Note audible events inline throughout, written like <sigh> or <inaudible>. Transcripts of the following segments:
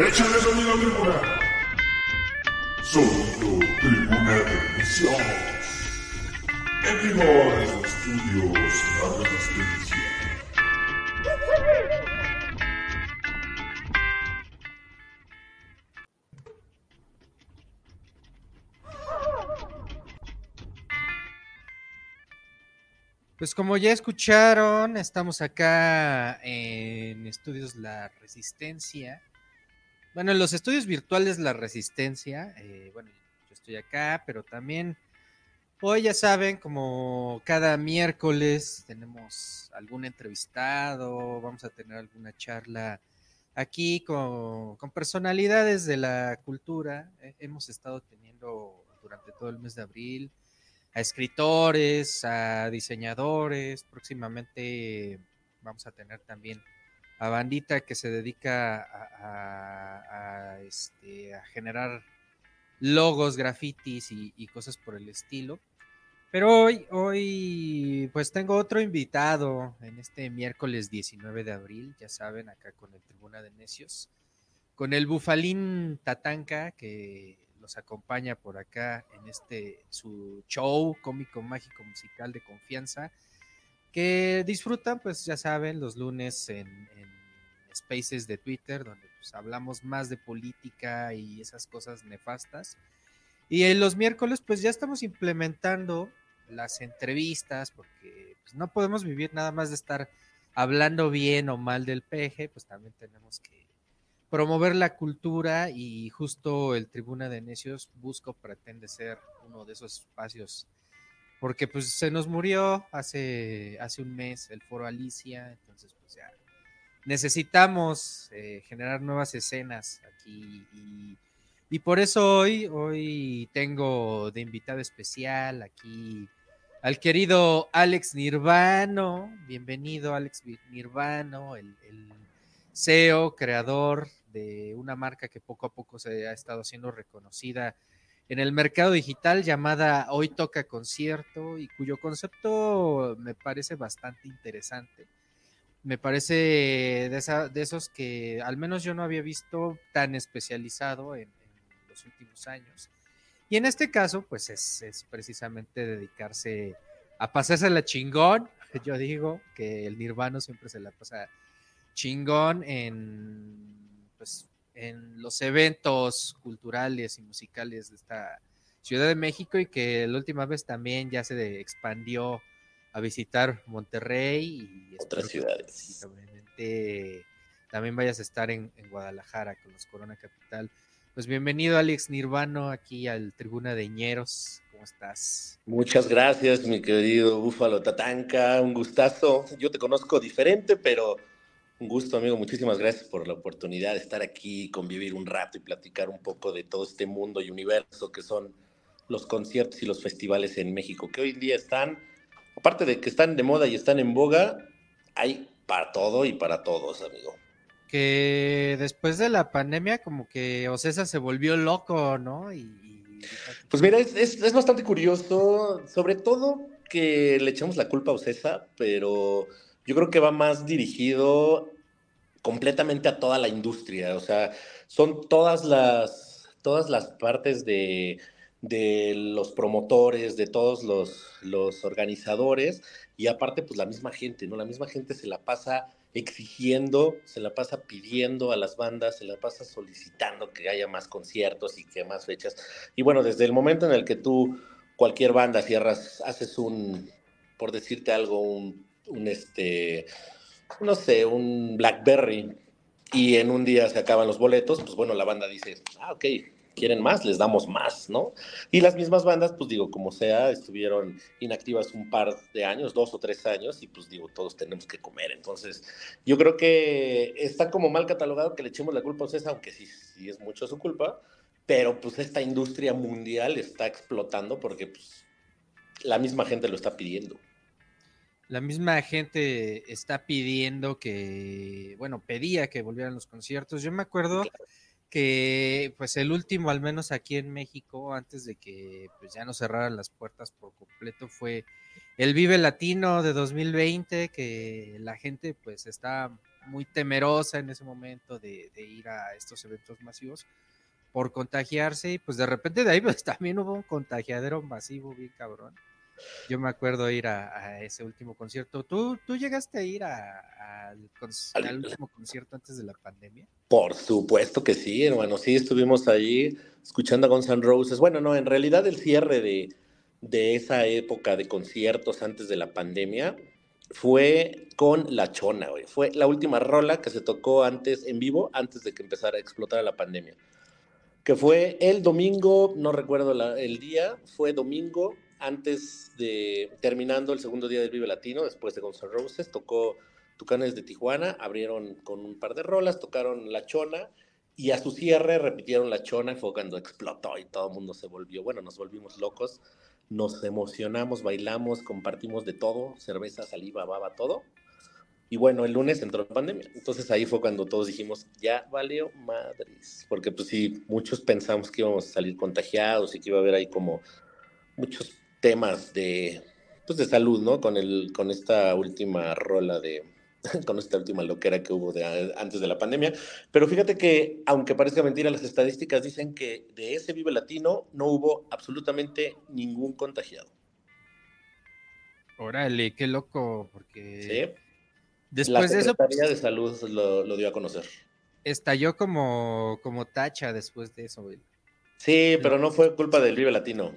Échale sonido tribuna. Sonido tribuna de emisión. En vivo estudios La Resistencia. Pues como ya escucharon, estamos acá en Estudios La Resistencia. Bueno, en los estudios virtuales La Resistencia. eh, bueno, yo estoy acá, pero también hoy ya saben, como cada miércoles tenemos algún entrevistado, vamos a tener alguna charla aquí con, con personalidades de la cultura. Eh, hemos estado teniendo durante todo el mes de abril a escritores, a diseñadores. Próximamente vamos a tener también a bandita que se dedica a, este, generar logos, grafitis y, y cosas por el estilo. Pero hoy, hoy, pues tengo otro invitado en este miércoles 19 de abril, ya saben, acá con el Tribuna de Necios, con el Bufalín Tatanka, que los acompaña por acá en este su show cómico, mágico, musical de confianza, que disfrutan, pues ya saben, los lunes en, spaces de Twitter, donde pues, hablamos más de política y esas cosas nefastas. Y en los miércoles, pues ya estamos implementando las entrevistas, porque pues, no podemos vivir nada más de estar hablando bien o mal del peje, pues también tenemos que promover la cultura y justo el Tribuna de Necios busco pretende ser uno de esos espacios porque pues se nos murió hace, hace un mes el foro Alicia, entonces pues ya necesitamos eh, generar nuevas escenas aquí y, por eso hoy, hoy tengo de invitado especial aquí al querido Alex Nirvano, bienvenido Alex Nirvano, el, el CEO, creador de una marca que poco a poco se ha estado haciendo reconocida en el mercado digital llamada Hoy Toca Concierto y cuyo concepto me parece bastante interesante. Me parece de, esa- de esos que al menos yo no había visto tan especializado en, en los últimos años. Y en este caso, pues es, es precisamente dedicarse a pasarse la chingón. <laughs> Yo digo que el Nirvano siempre se la pasa chingón en, pues, en los eventos culturales y musicales de esta Ciudad de México y que la última vez también ya se expandió a visitar Monterrey y Otras que ciudades. próximamente también vayas a estar en, en Guadalajara con los Corona Capital. Pues bienvenido Alex Nirvano aquí al Tribuna de Ñeros. ¿Cómo estás? Muchas gracias, mi querido Búfalo Tatanka. Un gustazo. Yo te conozco diferente, pero un gusto, amigo. Muchísimas gracias por la oportunidad de estar aquí, convivir un rato y platicar un poco de todo este mundo y universo que son los conciertos y los festivales en México, que hoy en día están, aparte de que están de moda y están en boga, hay para todo y para todos, amigo. Que después de la pandemia como que Ocesa se volvió loco, ¿no? Y, Pues mira, es, es- es bastante curioso, sobre todo que le echamos la culpa a Ocesa, pero yo creo que va más dirigido completamente a toda la industria. O sea, son todas las, todas las partes de, de los promotores, de todos los, los organizadores, y aparte, pues la misma gente, ¿no? La misma gente se la pasa exigiendo, se la pasa pidiendo a las bandas, se la pasa solicitando que haya más conciertos y que más fechas. Y bueno, desde el momento en el que tú, cualquier banda, cierras, haces un, por decirte algo, un, un este, no sé, un Blackberry, y en un día se acaban los boletos, pues bueno, la banda dice, ah, ok, quieren más, les damos más, ¿no? Y las mismas bandas, pues digo, como sea, estuvieron inactivas un par de años, dos o tres años, y pues digo, todos tenemos que comer. Entonces, yo creo que está como mal catalogado que le echemos la culpa a César, aunque sí, sí es mucho su culpa, pero pues esta industria mundial está explotando porque pues la misma gente lo está pidiendo. La misma gente está pidiendo que, bueno, pedía que volvieran los conciertos. Yo me acuerdo que, pues, el último, al menos aquí en México, antes de que pues, ya no cerraran las puertas por completo, fue el Vive Latino de 2020, que la gente, pues, está muy temerosa en ese momento de, ir a estos eventos masivos por contagiarse y pues de repente de ahí pues <laughs> también hubo un contagiadero masivo bien cabrón. Yo me acuerdo ir a, ese último concierto. ¿Tú, tú llegaste a ir al, último concierto antes de la pandemia? Por supuesto que sí, hermano. Sí, estuvimos allí escuchando a Guns N' Roses. Bueno, no, en realidad el cierre de, de esa época de conciertos antes de la pandemia fue con La Chona, güey. Fue la última rola que se tocó antes en vivo, antes de que empezara a explotar la pandemia. Que fue el domingo, no recuerdo el día, fue domingo antes de terminando el segundo día del Vive Latino, después de Guns N' Roses, tocó Tucanes de Tijuana, abrieron con un par de rolas, tocaron La Chona y a su cierre repitieron La Chona y fue cuando explotó y todo el mundo se volvió, bueno, nos volvimos locos nos emocionamos, bailamos, compartimos de todo, cerveza, saliva, baba, todo. Y bueno, el lunes entró la pandemia. Entonces ahí fue cuando todos dijimos, ya valió madres. Porque pues sí, muchos pensamos que íbamos a salir contagiados y que iba a haber ahí como muchos temas de, pues de salud, ¿no? Con, el, con esta última rola de, <laughs> con esta última loquera que hubo de, antes de la pandemia. Pero fíjate que, aunque parezca mentira, las estadísticas dicen que de ese Vive Latino no hubo absolutamente ningún contagiado. Órale, qué loco, porque... Sí. Después de eso... La Secretaría de Salud lo, dio a conocer. Estalló como, como tacha después de eso, güey. Sí, pero no fue culpa del Vive Latino.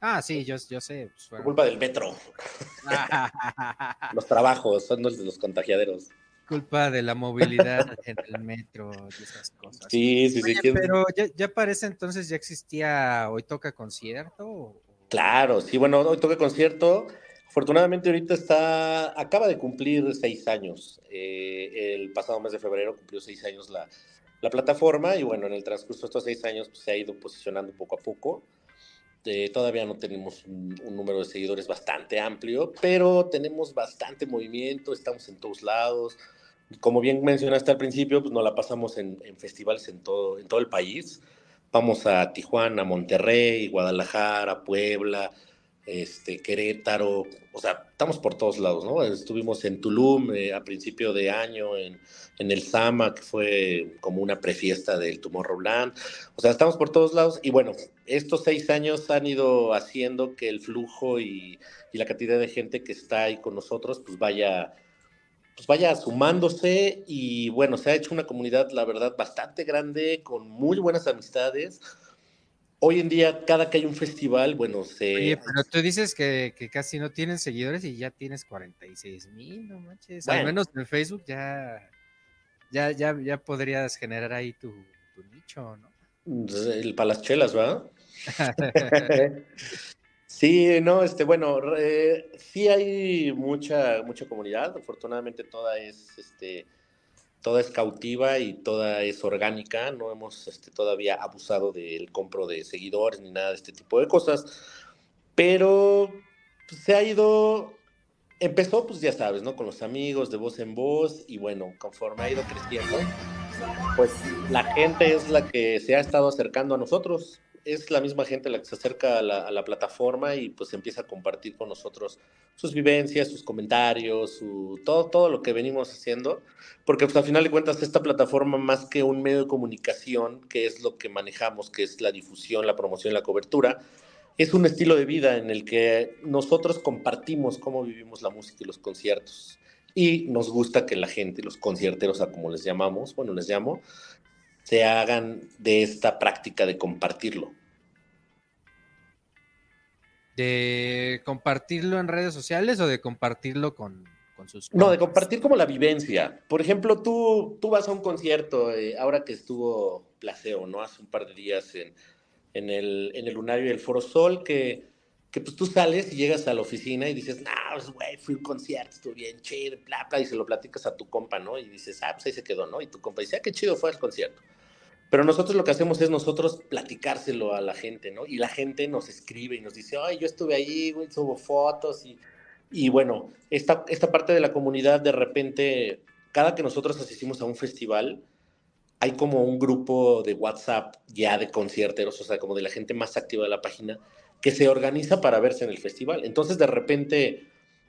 Ah, sí, yo, yo sé. Pues, culpa del metro. <laughs> los trabajos son los de los contagiaderos. Culpa de la movilidad en el metro y esas cosas. Sí, sí, sí. Pero ya, ya parece entonces, ya existía Hoy Toca Concierto. Claro, sí, bueno, Hoy Toca Concierto. Afortunadamente ahorita está, acaba de cumplir seis años. Eh, el pasado mes de febrero cumplió seis años la, la plataforma y bueno, en el transcurso de estos seis años pues, se ha ido posicionando poco a poco. Este, todavía no tenemos un, número de seguidores bastante amplio, pero tenemos bastante movimiento, estamos en todos lados. Como bien mencionaste al principio, pues nos la pasamos en, festivales en todo, en todo el país. Vamos a Tijuana, Monterrey, Guadalajara, Puebla, este, Querétaro, o sea, estamos por todos lados, ¿no? Estuvimos en Tulum eh, a principio de año, en, en, el Sama, que fue como una prefiesta del Tomorrowland, o sea, estamos por todos lados y bueno, estos seis años han ido haciendo que el flujo y, y la cantidad de gente que está ahí con nosotros, pues vaya, pues vaya sumándose y bueno, se ha hecho una comunidad, la verdad, bastante grande, con muy buenas amistades, hoy en día, cada que hay un festival, bueno, se. Oye, pero tú dices que, casi no tienen seguidores y ya tienes 46 mil, no manches. Al menos en Facebook ya, ya, ya, ya podrías generar ahí tu, nicho, ¿no? El para las chelas, ¿verdad? <laughs> sí, no, este, bueno, sí hay mucha, mucha comunidad. Afortunadamente, toda es este toda es cautiva y toda es orgánica, no hemos este, todavía abusado del compro de seguidores ni nada de este tipo de cosas, pero pues, se ha ido, empezó pues ya sabes, ¿no? Con los amigos de voz en voz y bueno, conforme ha ido creciendo, pues la gente es la que se ha estado acercando a nosotros, es la misma gente la que se acerca a la, plataforma y pues empieza a compartir con nosotros sus vivencias, sus comentarios, su, todo, todo lo que venimos haciendo, porque pues al final de cuentas esta plataforma más que un medio de comunicación, que es lo que manejamos, que es la difusión, la promoción, la cobertura, es un estilo de vida en el que nosotros compartimos cómo vivimos la música y los conciertos. Y nos gusta que la gente, los concierteros, a como les llamamos, bueno, les llamo, se hagan de esta práctica de compartirlo. ¿De compartirlo en redes sociales o de compartirlo con, sus... No, de compartir como la vivencia. Por ejemplo, tú, tú vas a un concierto, eh, ahora que estuvo Placeo, ¿no? Hace un par de días en, en, el, en el Lunario del Foro Sol, que, que pues tú sales y llegas a la oficina y dices, no, pues güey, fui a un concierto, estuvo bien chido, bla, y se lo platicas a tu compa, ¿no? Y dices, ah, pues ahí se quedó, ¿no? Y tu compa dice, ah, qué chido fue el concierto. Pero nosotros lo que hacemos es nosotros platicárselo a la gente, ¿no? Y la gente nos escribe y nos dice, ay, yo estuve ahí, güey, subo fotos y, y bueno, esta, esta parte de la comunidad de repente, cada que nosotros asistimos a un festival, hay como un grupo de WhatsApp ya de concierteros, o sea, como de la gente más activa de la página, que se organiza para verse en el festival. Entonces, de repente,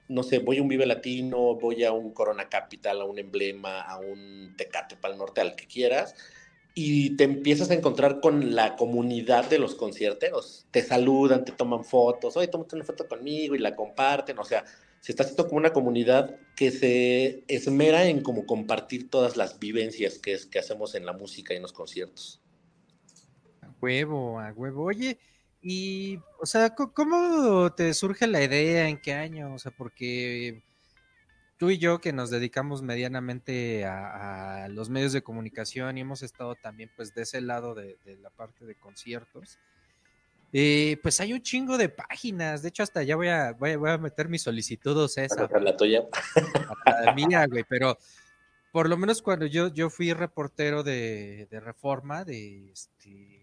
no sé, voy a un Vive Latino, voy a un Corona Capital, a un Emblema, a un Tecate para el Norte, al que quieras, y te empiezas a encontrar con la comunidad de los concierteros. Te saludan, te toman fotos, oye, tómate una foto conmigo y la comparten. O sea, se está haciendo como una comunidad que se esmera en como compartir todas las vivencias que, es, que hacemos en la música y en los conciertos. A huevo, a huevo. Oye, y, o sea, ¿cómo te surge la idea? ¿En qué año? O sea, porque tú y yo que nos dedicamos medianamente a, los medios de comunicación y hemos estado también pues de ese lado de, la parte de conciertos, eh, pues hay un chingo de páginas. De hecho, hasta ya voy a, voy a, meter mi solicitud o esa. La tuya. La mía, güey, pero por lo menos cuando yo, yo fui reportero de, de Reforma, de, este,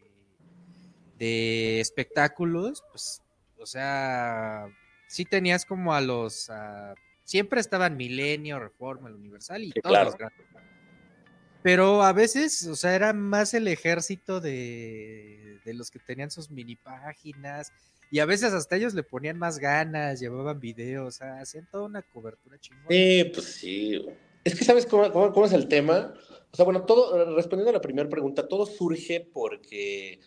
de espectáculos, pues, o sea, sí tenías como a los siempre estaban Milenio, Reforma, el Universal y todos los grandes. Pero a veces, o sea, era más el ejército de, de los que tenían sus mini páginas y a veces hasta ellos le ponían más ganas, llevaban videos, o sea, hacían toda una cobertura chingona. Sí, pues sí. Es que sabes cómo, cómo, es el tema. O sea, bueno, todo, respondiendo a la primera pregunta, todo surge porque,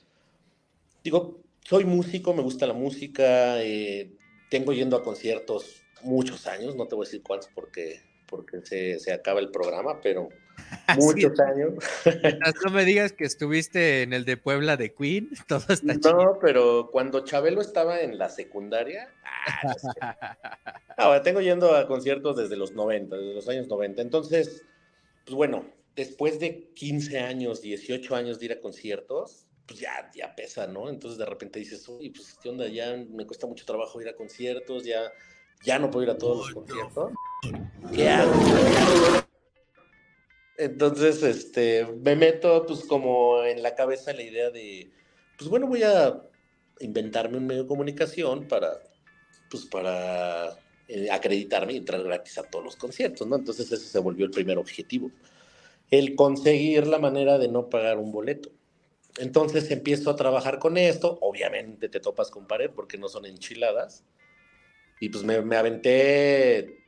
digo, soy músico, me gusta la música, eh, tengo yendo a conciertos muchos años, no te voy a decir cuántos porque, porque se, se acaba el programa, pero <laughs> muchos años. No me digas que estuviste en el de Puebla de Queen, <laughs> todo está No, pero cuando Chabelo estaba en la secundaria, ah, <laughs> tengo yendo a conciertos desde los 90, desde los años 90. Entonces, pues bueno, después de 15 años, 18 años de ir a conciertos, pues ya, ya pesa, ¿no? Entonces de repente dices, uy, pues qué onda, ya me cuesta mucho trabajo ir a conciertos, ya ya no puedo ir a todos los conciertos. ¿Qué hago? Entonces, este, me meto pues como en la cabeza la idea de, pues bueno, voy a inventarme un medio de comunicación para, pues para eh, acreditarme y entrar gratis a todos los conciertos, ¿no? Entonces ese se volvió el primer objetivo, el conseguir la manera de no pagar un boleto. Entonces empiezo a trabajar con esto, obviamente te topas con pared porque no son enchiladas, y pues me, me, aventé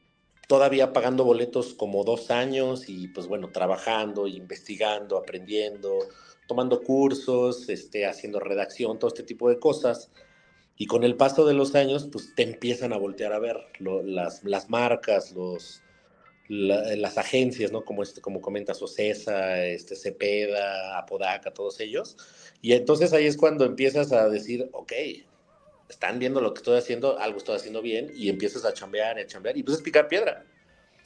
todavía pagando boletos como dos años y pues bueno, trabajando, investigando, aprendiendo, tomando cursos, este, haciendo redacción, todo este tipo de cosas. Y con el paso de los años, pues te empiezan a voltear a ver las, las marcas, los, las agencias, ¿no? Como, este, como comentas, Ocesa, este, Cepeda, Apodaca, todos ellos. Y entonces ahí es cuando empiezas a decir, ok, están viendo lo que estoy haciendo, algo estoy haciendo bien, y empiezas a chambear a chambear, y empiezas a picar piedra.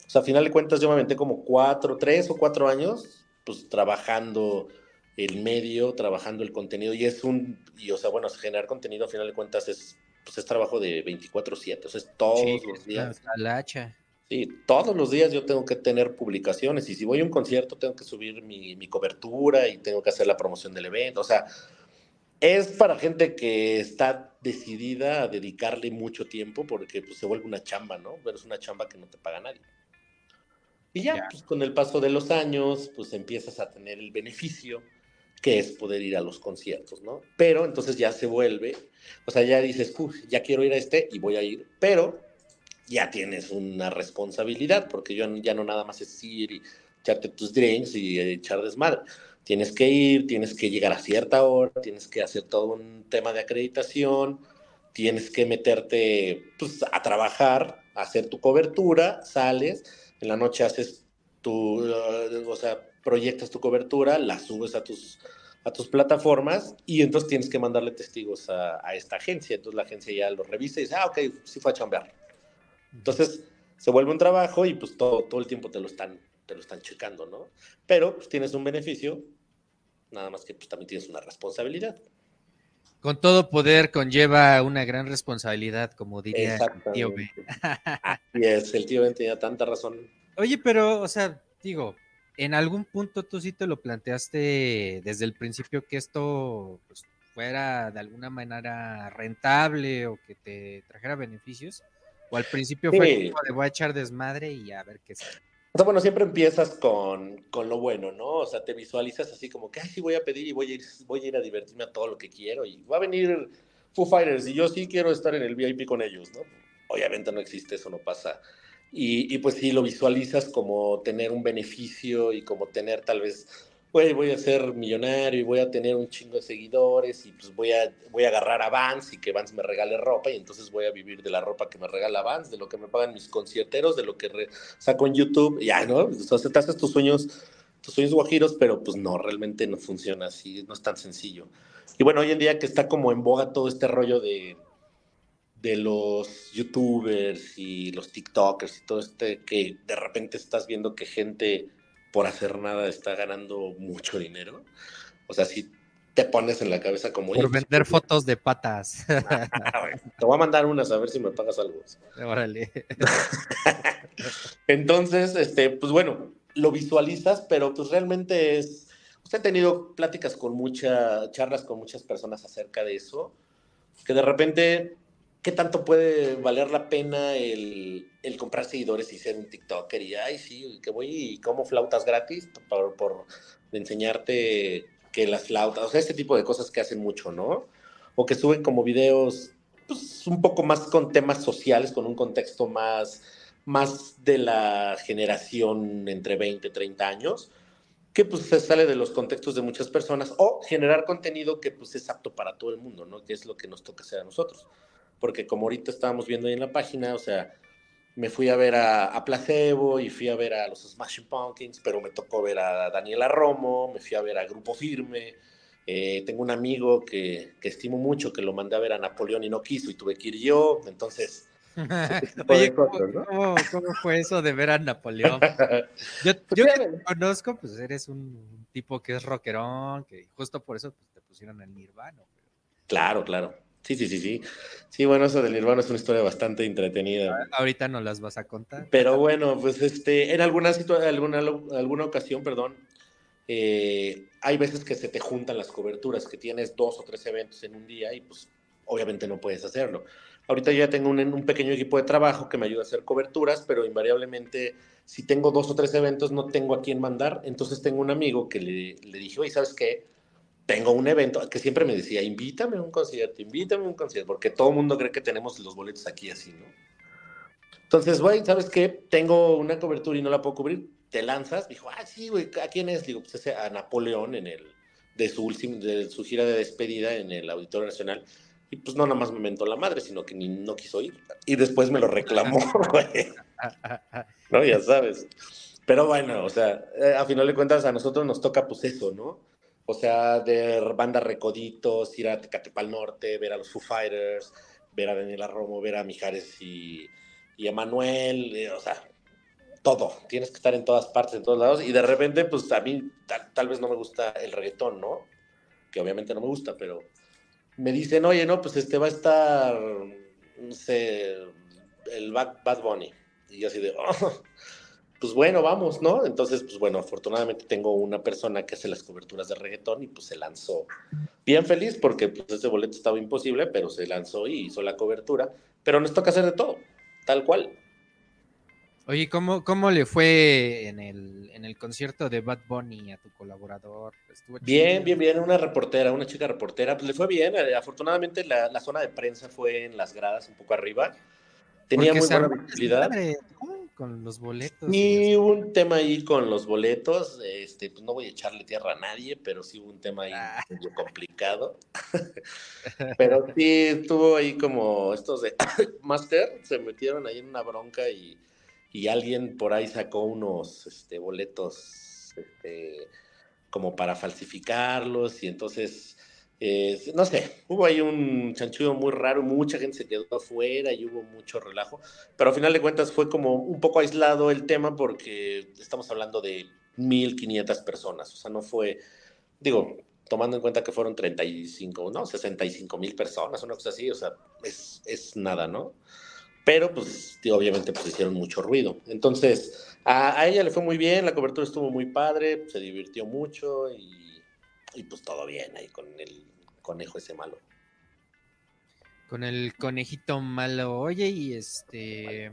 O sea, a final de cuentas yo me aventé como cuatro, tres o cuatro años, pues trabajando el medio, trabajando el contenido, y es un, y o sea, bueno, generar contenido a final de cuentas es, pues es trabajo de 24/7, o sea, es todos los días. Sí, todos los días yo tengo que tener publicaciones, y si voy a un concierto tengo que subir mi, mi cobertura y tengo que hacer la promoción del evento, o sea, es para gente que está decidida a dedicarle mucho tiempo porque pues, se vuelve una chamba, ¿no? Pero es una chamba que no te paga nadie. Y ya, pues con el paso de los años, pues empiezas a tener el beneficio que es poder ir a los conciertos, ¿no? Pero entonces ya se vuelve, o sea, ya dices, ya quiero ir a este y voy a ir, pero ya tienes una responsabilidad, porque yo ya no nada más es ir y echarte tus drinks y echar desmadre Tienes que ir, tienes que llegar a cierta hora, tienes que hacer todo un tema de acreditación, tienes que meterte pues, a trabajar, hacer tu cobertura, sales, en la noche haces tu, uh, o sea, proyectas tu cobertura, la subes a tus, a tus plataformas y entonces tienes que mandarle testigos a, a, esta agencia. Entonces la agencia ya lo revisa y dice, ah, ok, sí fue a chambear. Entonces se vuelve un trabajo y pues todo, todo el tiempo te lo están te lo están checando, ¿no? Pero pues, tienes un beneficio, nada más que pues, también tienes una responsabilidad. Con todo poder conlleva una gran responsabilidad, como diría el tío Ben. Así es, el tío Ben tenía tanta razón. Oye, pero, o sea, digo, en algún punto tú sí te lo planteaste desde el principio que esto pues, fuera de alguna manera rentable o que te trajera beneficios, o al principio fue como de voy a echar desmadre y a ver qué sale. O sea, bueno, siempre empiezas con, con, lo bueno, ¿no? O sea, te visualizas así como que, ay, sí voy a pedir y voy a, ir, voy a ir a divertirme a todo lo que quiero y va a venir Foo Fighters y yo sí quiero estar en el VIP con ellos, ¿no? obviamente no existe, eso no pasa. Y, y pues sí, lo visualizas como tener un beneficio y como tener tal vez güey, voy a ser millonario y voy a tener un chingo de seguidores y pues voy a, voy a agarrar a Vans y que Vans me regale ropa y entonces voy a vivir de la ropa que me regala Vans, de lo que me pagan mis concierteros, de lo que saco en YouTube, ya, ¿no? Sea, te haces tus sueños, tus sueños guajiros, pero pues no, realmente no funciona así, no es tan sencillo. Y bueno, hoy en día que está como en boga todo este rollo de, de los youtubers y los tiktokers y todo este, que de repente estás viendo que gente por hacer nada está ganando mucho dinero. O sea, si te pones en la cabeza como... Por pues, vender <laughs> fotos de patas. te voy a mandar unas a ver si me pagas algo. Órale. <laughs> Entonces, este, pues bueno, lo visualizas, pero pues realmente es... Usted ha tenido pláticas con muchas, charlas con muchas personas acerca de eso, que de repente ¿qué tanto puede valer la pena el, comprar seguidores y ser un TikToker? Y, ay, sí, que voy y como flautas gratis por, por enseñarte que las flautas, o sea, este tipo de cosas que hacen mucho, ¿no? O que suben como videos pues, un poco más con temas sociales, con un contexto más, más de la generación entre 20 y 30 años, que pues se sale de los contextos de muchas personas, o generar contenido que pues es apto para todo el mundo, ¿no? Que es lo que nos toca hacer a nosotros porque como ahorita estábamos viendo ahí en la página, o sea, me fui a ver a, Placebo y fui a ver a los Smashing Pumpkins, pero me tocó ver a Daniela Romo, me fui a ver a Grupo Firme. Eh, tengo un amigo que, que, estimo mucho, que lo mandé a ver a Napoleón y no quiso y tuve que ir yo, entonces... <laughs> Oye, ¿cómo, fue eso de ver a Napoleón? <laughs> Yo, pues te conozco, pues eres un tipo que es rockerón, que justo por eso pues, te pusieron el Nirvana. Claro, claro. Sí, sí, sí, sí. Sí, bueno, eso del Nirvana es una historia bastante entretenida. Ah, ahorita no las vas a contar. Pero bueno, pues este, en alguna, alguna, alguna ocasión, perdón, eh, hay veces que se te juntan las coberturas, que tienes dos o tres eventos en un día y pues obviamente no puedes hacerlo. Ahorita yo ya tengo un, un pequeño equipo de trabajo que me ayuda a hacer coberturas, pero invariablemente si tengo dos o tres eventos no tengo a quién mandar, entonces tengo un amigo que le, le dije, oye, ¿sabes qué? Tengo un evento que siempre me decía, invítame a un concierto, invítame a un concierto, porque todo el mundo cree que tenemos los boletos aquí así, ¿no? Entonces, güey, ¿sabes qué? Tengo una cobertura y no la puedo cubrir. Te lanzas. Dijo, ah, sí, güey, ¿a quién es? Digo, pues ese a Napoleón en el, de su, último, de su gira de despedida en el Auditorio Nacional. Y pues no nada más me mentó la madre, sino que ni no quiso ir. Y después me lo reclamó, <laughs> <laughs> güey. no, ya sabes. Pero bueno, o sea, eh, a final de cuentas a nosotros nos toca pues eso, ¿no? O sea, de banda Recoditos, ir a Tecatepal Norte, ver a los Foo Fighters, ver a Daniela Romo, ver a Mijares y, y a eh, o sea, todo. Tienes que estar en todas partes, en todos lados. Y de repente, pues a mí tal, vez no me gusta el reggaetón, ¿no? Que obviamente no me gusta, pero me dicen, oye, no, pues este va a estar, no sé, el Bad, Bad Bunny. Y yo así de, <laughs> oh, pues bueno, vamos, ¿no? Entonces, pues bueno, afortunadamente tengo una persona que hace las coberturas de reggaetón y pues se lanzó bien feliz porque pues ese boleto estaba imposible, pero se lanzó y hizo la cobertura. Pero nos toca hacer de todo, tal cual. Oye, ¿cómo, cómo le fue en el, en el concierto de Bad Bunny a tu colaborador? bien, bien, bien. Una reportera, una chica reportera, pues le fue bien. Eh, afortunadamente la, la zona de prensa fue en las gradas un poco arriba. Tenía muy buena visibilidad con los boletos. Y hubo un tema ahí con los boletos. Este, pues no voy a echarle tierra a nadie, pero sí hubo un tema ahí ah. medio complicado. <laughs> pero sí estuvo ahí como estos de <coughs> Master, se metieron ahí en una bronca y, y alguien por ahí sacó unos este, boletos este, como para falsificarlos y entonces eh, no sé, hubo ahí un chanchullo muy raro, mucha gente se quedó afuera y hubo mucho relajo, pero al final de cuentas fue como un poco aislado el tema porque estamos hablando de 1.500 personas, o sea, no fue, digo, tomando en cuenta que fueron 35, no, 65 mil personas, una cosa así, o sea, es, es nada, ¿no? Pero pues obviamente pues hicieron mucho ruido. Entonces, a, a, ella le fue muy bien, la cobertura estuvo muy padre, se divirtió mucho y, y pues todo bien ahí con el conejo ese malo. Con el conejito malo. Oye, y este.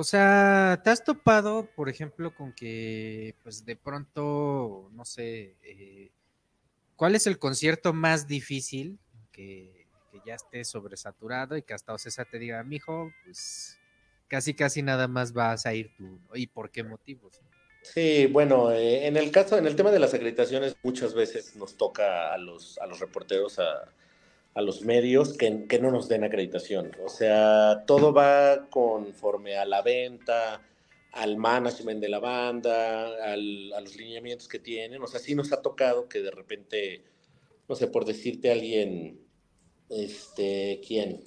O sea, ¿te has topado, por ejemplo, con que, pues de pronto, no sé, eh, ¿cuál es el concierto más difícil que, ya esté sobresaturado y que hasta Ocesa te diga, mijo, pues casi casi nada más vas a ir tú, ¿y por qué motivos? Sí, bueno, eh, en el caso, en el tema de las acreditaciones, muchas veces nos toca a los, a los reporteros, a, a los medios, que, que, no nos den acreditación. O sea, todo va conforme a la venta, al management de la banda, al, a los lineamientos que tienen. O sea, sí nos ha tocado que de repente, no sé, por decirte a alguien, este, ¿quién?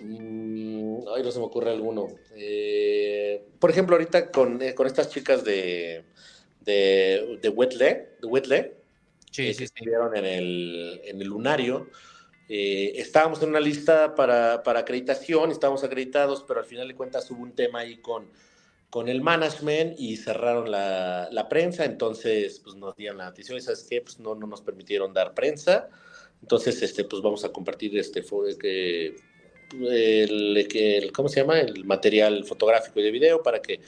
Mm, ay, no se me ocurre alguno. Eh, por ejemplo, ahorita con, eh, con estas chicas de, de, de Wetle, de Wetle, sí, que sí, sí. estuvieron en el, en el lunario, eh, estábamos en una lista para, para, acreditación, estábamos acreditados, pero al final de cuentas hubo un tema ahí con, con el management y cerraron la, la prensa, entonces pues nos dieron la noticia, ¿sabes qué? Pues no, no nos permitieron dar prensa, entonces este, pues vamos a compartir este, que el, el, ¿cómo se llama? El material fotográfico y de video para que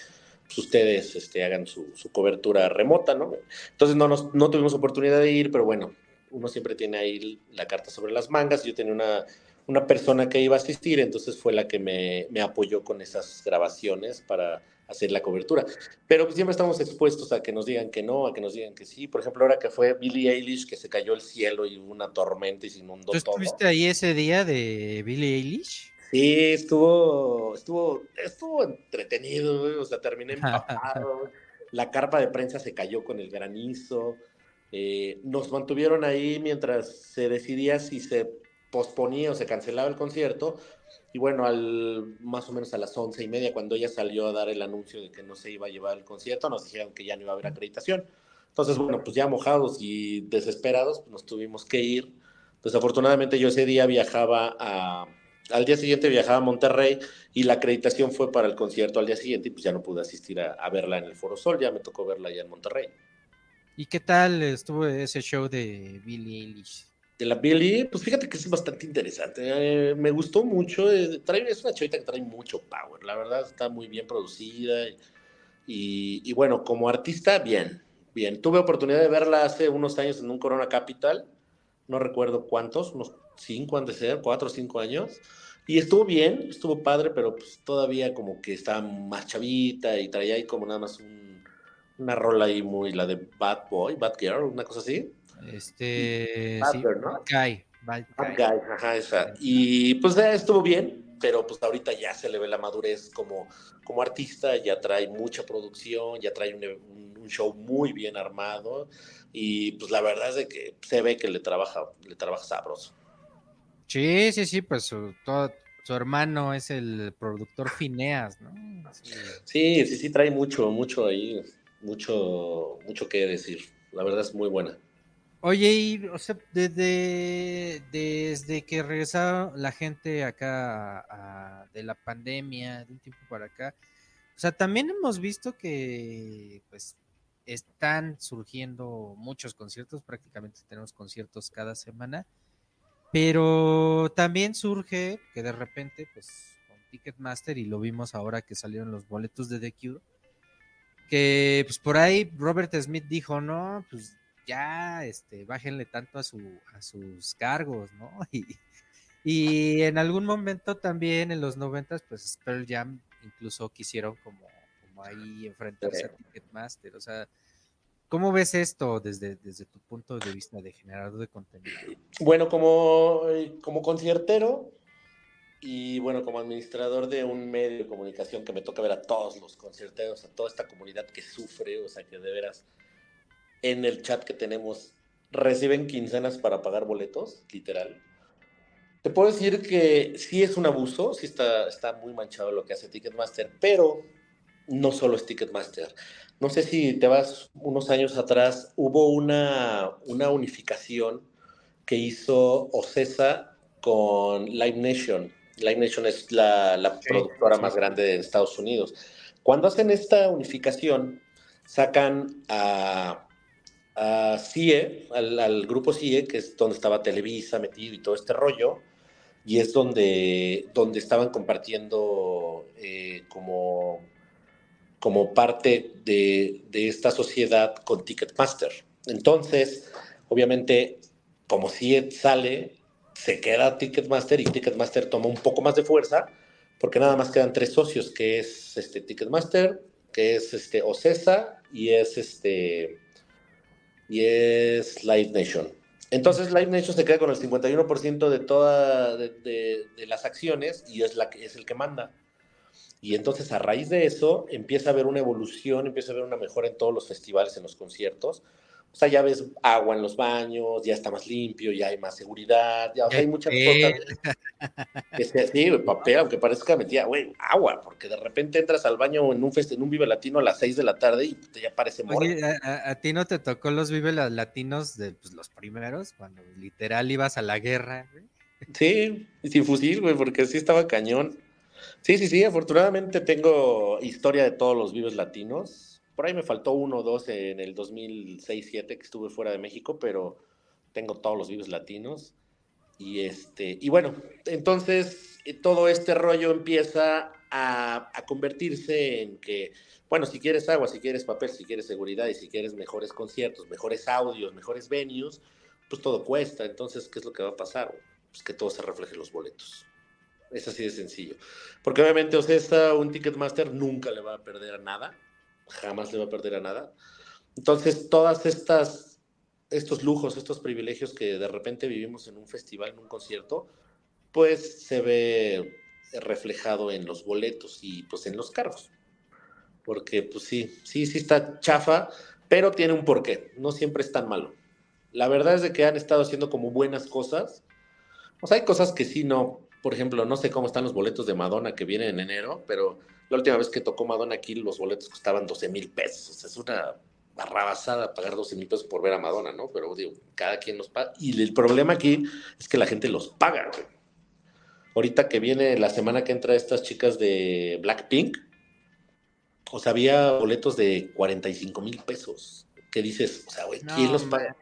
ustedes este, hagan su, su, cobertura remota, ¿no? Entonces no, nos, no tuvimos oportunidad de ir, pero bueno, uno siempre tiene ahí la carta sobre las mangas. Yo tenía una, una persona que iba a asistir, entonces fue la que me, me apoyó con esas grabaciones para hacer la cobertura. Pero pues, siempre estamos expuestos a que nos digan que no, a que nos digan que sí. Por ejemplo, ahora que fue Billie Eilish, que se cayó el cielo y hubo una tormenta y se inundó ¿Tú estuviste todo. ahí ese día de Billie Eilish? Sí, estuvo, estuvo, estuvo entretenido, o sea, terminé <laughs> empapado. la carpa de prensa se cayó con el granizo. Eh, nos mantuvieron ahí mientras se decidía si se posponía o se cancelaba el concierto. Y bueno, al, más o menos a las once y media, cuando ella salió a dar el anuncio de que no se iba a llevar el concierto, nos dijeron que ya no iba a haber acreditación. Entonces, bueno, pues ya mojados y desesperados, pues nos tuvimos que ir. Desafortunadamente yo ese día viajaba a, al día siguiente viajaba a Monterrey y la acreditación fue para el concierto al día siguiente y pues ya no pude asistir a, verla en el Foro Sol, ya me tocó verla allá en Monterrey. ¿Y qué tal estuvo ese show de Billie Eilish? De la Billie, pues fíjate que es bastante interesante. Eh, me gustó mucho. Eh, trae, es una chavita que trae mucho power. La verdad está muy bien producida. Y, y, bueno, como artista, bien. Bien. Tuve oportunidad de verla hace unos años en un Corona Capital. No recuerdo cuántos, unos cinco han de ser, cuatro o cinco años. Y estuvo bien, estuvo padre, pero pues todavía como que estaba más chavita y traía ahí como nada más un, una rola ahí muy, la de Bad Boy, Bad Girl, una cosa así. Este. Bad sí, Girl, ¿no? Guy. Bad, Bad Guy. Guy. ajá, esa. Y pues ya estuvo bien, pero pues ahorita ya se le ve la madurez como, como artista, ya trae mucha producción, ya trae un, un, show muy bien armado y pues la verdad es de que se ve que le trabaja, le trabaja sabroso. Sí, sí, sí, pues su, todo, su hermano es el productor Fineas, ¿no? Sí. sí, sí, sí, trae mucho, mucho ahí, mucho, mucho que decir. La verdad es muy buena. Oye, y, o desde, desde que regresaron la gente acá de la pandemia, de un tiempo para acá, o sea, también hemos visto que, pues, están surgiendo muchos conciertos, prácticamente tenemos conciertos cada semana, pero también surge que de repente, pues, con Ticketmaster, y lo vimos ahora que salieron los boletos de The Cure, que pues por ahí Robert Smith dijo, no, pues ya, este, bájenle tanto a, su, a sus cargos, ¿no? <laughs> Y, y en algún momento también en los noventas, pues Pearl Jam incluso quisieron como, como ahí enfrentarse a Ticketmaster, o sea, ¿Cómo ves esto desde, desde tu punto de vista de generador de contenido? Bueno, como, como conciertero y bueno, como administrador de un medio de comunicación que me toca ver a todos los concierteros, a toda esta comunidad que sufre, o sea, que de veras en el chat que tenemos reciben quincenas para pagar boletos, literal. Te puedo decir que sí es un abuso, sí está, está muy manchado lo que hace Ticketmaster, pero no solo es Ticketmaster. No sé si te vas unos años atrás, hubo una, una unificación que hizo Ocesa con Live Nation. Live Nation es la, la sí, productora sí. más grande de Estados Unidos. Cuando hacen esta unificación, sacan a, a CIE, al, grupo CIE, que es donde estaba Televisa metido y todo este rollo, y es donde, donde estaban compartiendo eh, como como parte de, de, esta sociedad con Ticketmaster. Entonces, obviamente, como si sale, se queda Ticketmaster y Ticketmaster toma un poco más de fuerza porque nada más quedan tres socios, que es este Ticketmaster, que es este Ocesa y es este y es Live Nation. Entonces Live Nation se queda con el 51% de todas de, las acciones y es, la, es el que manda. Y entonces a raíz de eso empieza a haber una evolución, empieza a haber una mejora en todos los festivales, en los conciertos. O sea, ya ves agua en los baños, ya está más limpio, ya hay más seguridad, ya hay muchas cosas. Que sí, papel, aunque parezca mentira, güey, agua, porque de repente entras al baño en un fest en un Vive Latino a las 6 de la tarde y ya parece Oye, ¿a, ti no te tocó los Vive Latinos de pues, los primeros, cuando literal ibas a la guerra, güey? Sí, sin fusil, güey, porque sí estaba cañón. Sí, sí, sí, afortunadamente tengo historia de todos los Vives Latinos por ahí me faltó uno o dos en el 2006-7 que estuve fuera de México, pero tengo todos los vivos latinos. Y, este, y bueno, entonces eh, todo este rollo empieza a, a, convertirse en que, bueno, si quieres agua, si quieres papel, si quieres seguridad y si quieres mejores conciertos, mejores audios, mejores venues, pues todo cuesta. Entonces, ¿qué es lo que va a pasar? Pues que todo se refleje en los boletos. Es así de sencillo. Porque obviamente Ocesa, un Ticketmaster, nunca le va a perder nada jamás le va a perder a nada. Entonces, todas estas, estos lujos, estos privilegios que de repente vivimos en un festival, en un concierto, pues se ve reflejado en los boletos y pues en los cargos. Porque pues sí, sí, sí está chafa, pero tiene un porqué, no siempre es tan malo. La verdad es de que han estado haciendo como buenas cosas. O sea, hay cosas que sí no, por ejemplo, no sé cómo están los boletos de Madonna que vienen en enero, pero la última vez que tocó Madonna aquí, los boletos costaban 12 mil pesos. O sea, es una barrabasada pagar 12 mil pesos por ver a Madonna, ¿no? Pero digo, cada quien los paga. Y el problema aquí es que la gente los paga, güey. Ahorita que viene la semana que entra estas chicas de Blackpink, o sea, había boletos de 45 mil pesos. ¿Qué dices? O sea, güey, ¿quién los paga?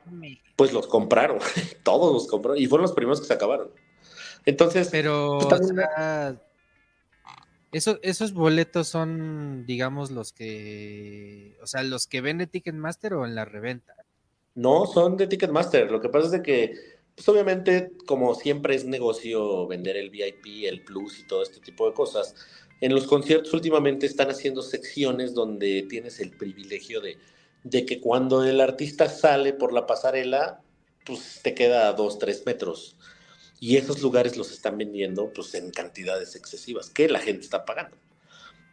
Pues los compraron, <laughs> todos los compraron y fueron los primeros que se acabaron. Entonces, pero pues, esos boletos son, digamos, los que, o sea, los que vende Ticketmaster o en la reventa. No, son de Ticketmaster. Lo que pasa es de que, pues obviamente, como siempre es negocio vender el VIP, el Plus y todo este tipo de cosas, en los conciertos últimamente están haciendo secciones donde tienes el privilegio de, de que cuando el artista sale por la pasarela, pues te queda a dos, tres metros y esos lugares los están vendiendo pues en cantidades excesivas que la gente está pagando.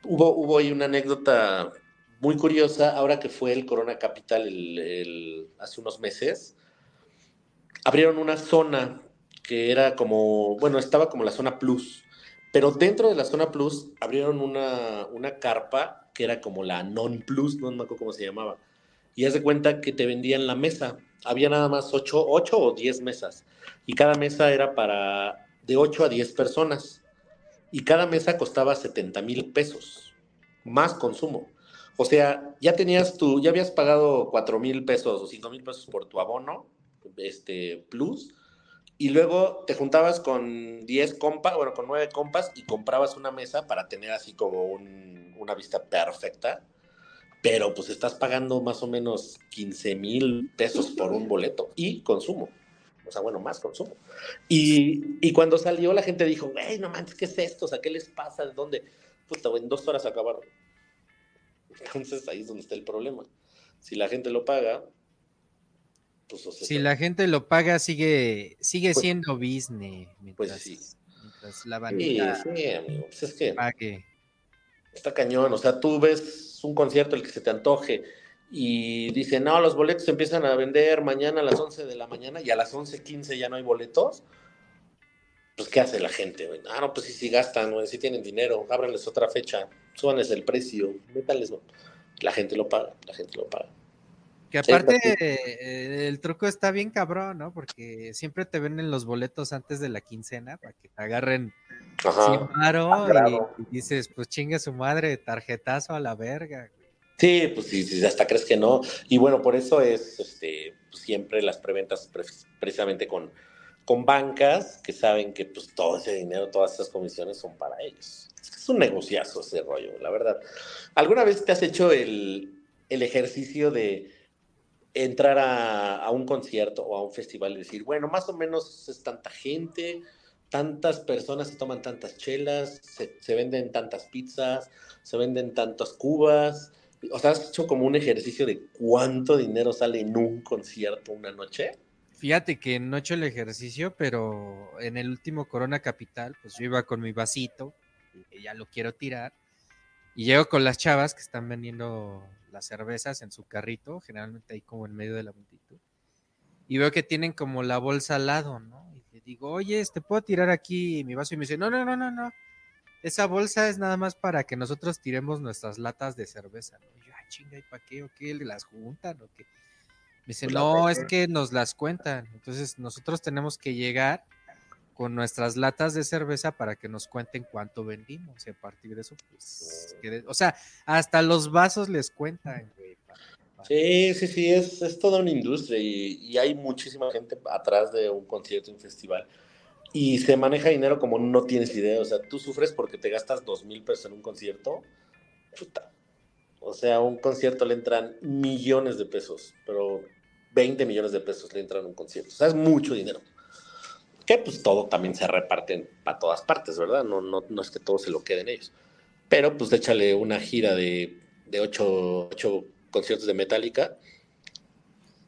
Hubo, hubo ahí una anécdota muy curiosa ahora que fue el Corona Capital hace unos meses. Abrieron una zona que era como, bueno, estaba como la zona plus, pero dentro de la zona plus abrieron una, una carpa que era como la non plus, no me acuerdo cómo se llamaba. Y haz de cuenta que te vendían la mesa. Había nada más ocho, ocho o diez mesas y cada mesa era para de 8 a 10 personas y cada mesa costaba 70 mil pesos, más consumo. O sea, ya tenías tu, ya habías pagado 4 mil pesos o 5 mil pesos por tu abono, este, plus, y luego te juntabas con 10 compas, bueno, con 9 compas y comprabas una mesa para tener así como una vista perfecta, pero pues estás pagando más o menos 15 mil pesos por un boleto y consumo o sea, bueno, más consumo. Y, y cuando salió la gente dijo, güey, no manches, ¿qué es esto? O sea, ¿qué les pasa? ¿De dónde? Puta, en dos horas acabaron. Entonces ahí es donde está el problema. Si la gente lo paga, pues o sea, Si la gente lo paga, sigue, sigue pues siendo business. pues sí. Mientras la vanidad sí, sí, amigo. Pues es que pague. está cañón. O sea, tú ves un concierto el que se te antoje y dice, no, los boletos se empiezan a vender mañana a las 11 de la mañana y a las 11.15 ya no hay boletos, pues ¿qué hace la gente? Ah, no, pues sí, sí gastan, güey, sí tienen dinero, ábranles otra fecha, súbanles el precio, métanles, la gente lo paga, la gente lo paga. Que aparte eh, el truco está bien cabrón, ¿no? Porque siempre te venden los boletos antes de la quincena para que te agarren sin paro y, dices, pues chingue su madre, tarjetazo a la verga. Sí, pues sí, hasta crees que no. Y bueno, por eso es este, pues, siempre las preventas precisamente con, con bancas que saben que pues todo ese dinero, todas esas comisiones son para ellos. Es un negociazo ese rollo, la verdad. ¿Alguna vez te has hecho el, el ejercicio de entrar a, a, un concierto o a un festival y decir, bueno, más o menos es tanta gente, tantas personas se toman tantas chelas, se, venden tantas pizzas, se venden tantas cubas. O sea, has hecho como un ejercicio de cuánto dinero sale en un concierto una noche. Fíjate que no he hecho el ejercicio, pero en el último Corona Capital, pues yo iba con mi vasito, y ya lo quiero tirar, y llego con las chavas que están vendiendo las cervezas en su carrito, generalmente ahí como en medio de la multitud, y veo que tienen como la bolsa al lado, ¿no? Digo, oye, ¿te puedo tirar aquí mi vaso? Y me dice, no, no, no, no, no, esa bolsa es nada más para que nosotros tiremos nuestras latas de cerveza, ¿no? Y yo, ay, chinga, ¿y para qué? ¿O qué? ¿Las juntan o qué? Me dice, no, es que nos las cuentan. Entonces nosotros tenemos que llegar con nuestras latas de cerveza para que nos cuenten cuánto vendimos. Y a partir de eso, pues, o sea, hasta los vasos les cuentan, güey. Sí, sí, sí, es, es toda una industria y, y, hay muchísima gente atrás de un concierto, un festival. Y se maneja dinero como no tienes idea. O sea, tú sufres porque te gastas dos mil pesos en un concierto. Puta. O sea, a un concierto le entran millones de pesos, pero 20 millones de pesos le entran a un concierto. O sea, es mucho dinero. Que pues todo también se reparte para todas partes, ¿verdad? No, no, no es que todo se lo queden ellos. Pero pues échale una gira de, de ocho, ocho conciertos de Metallica.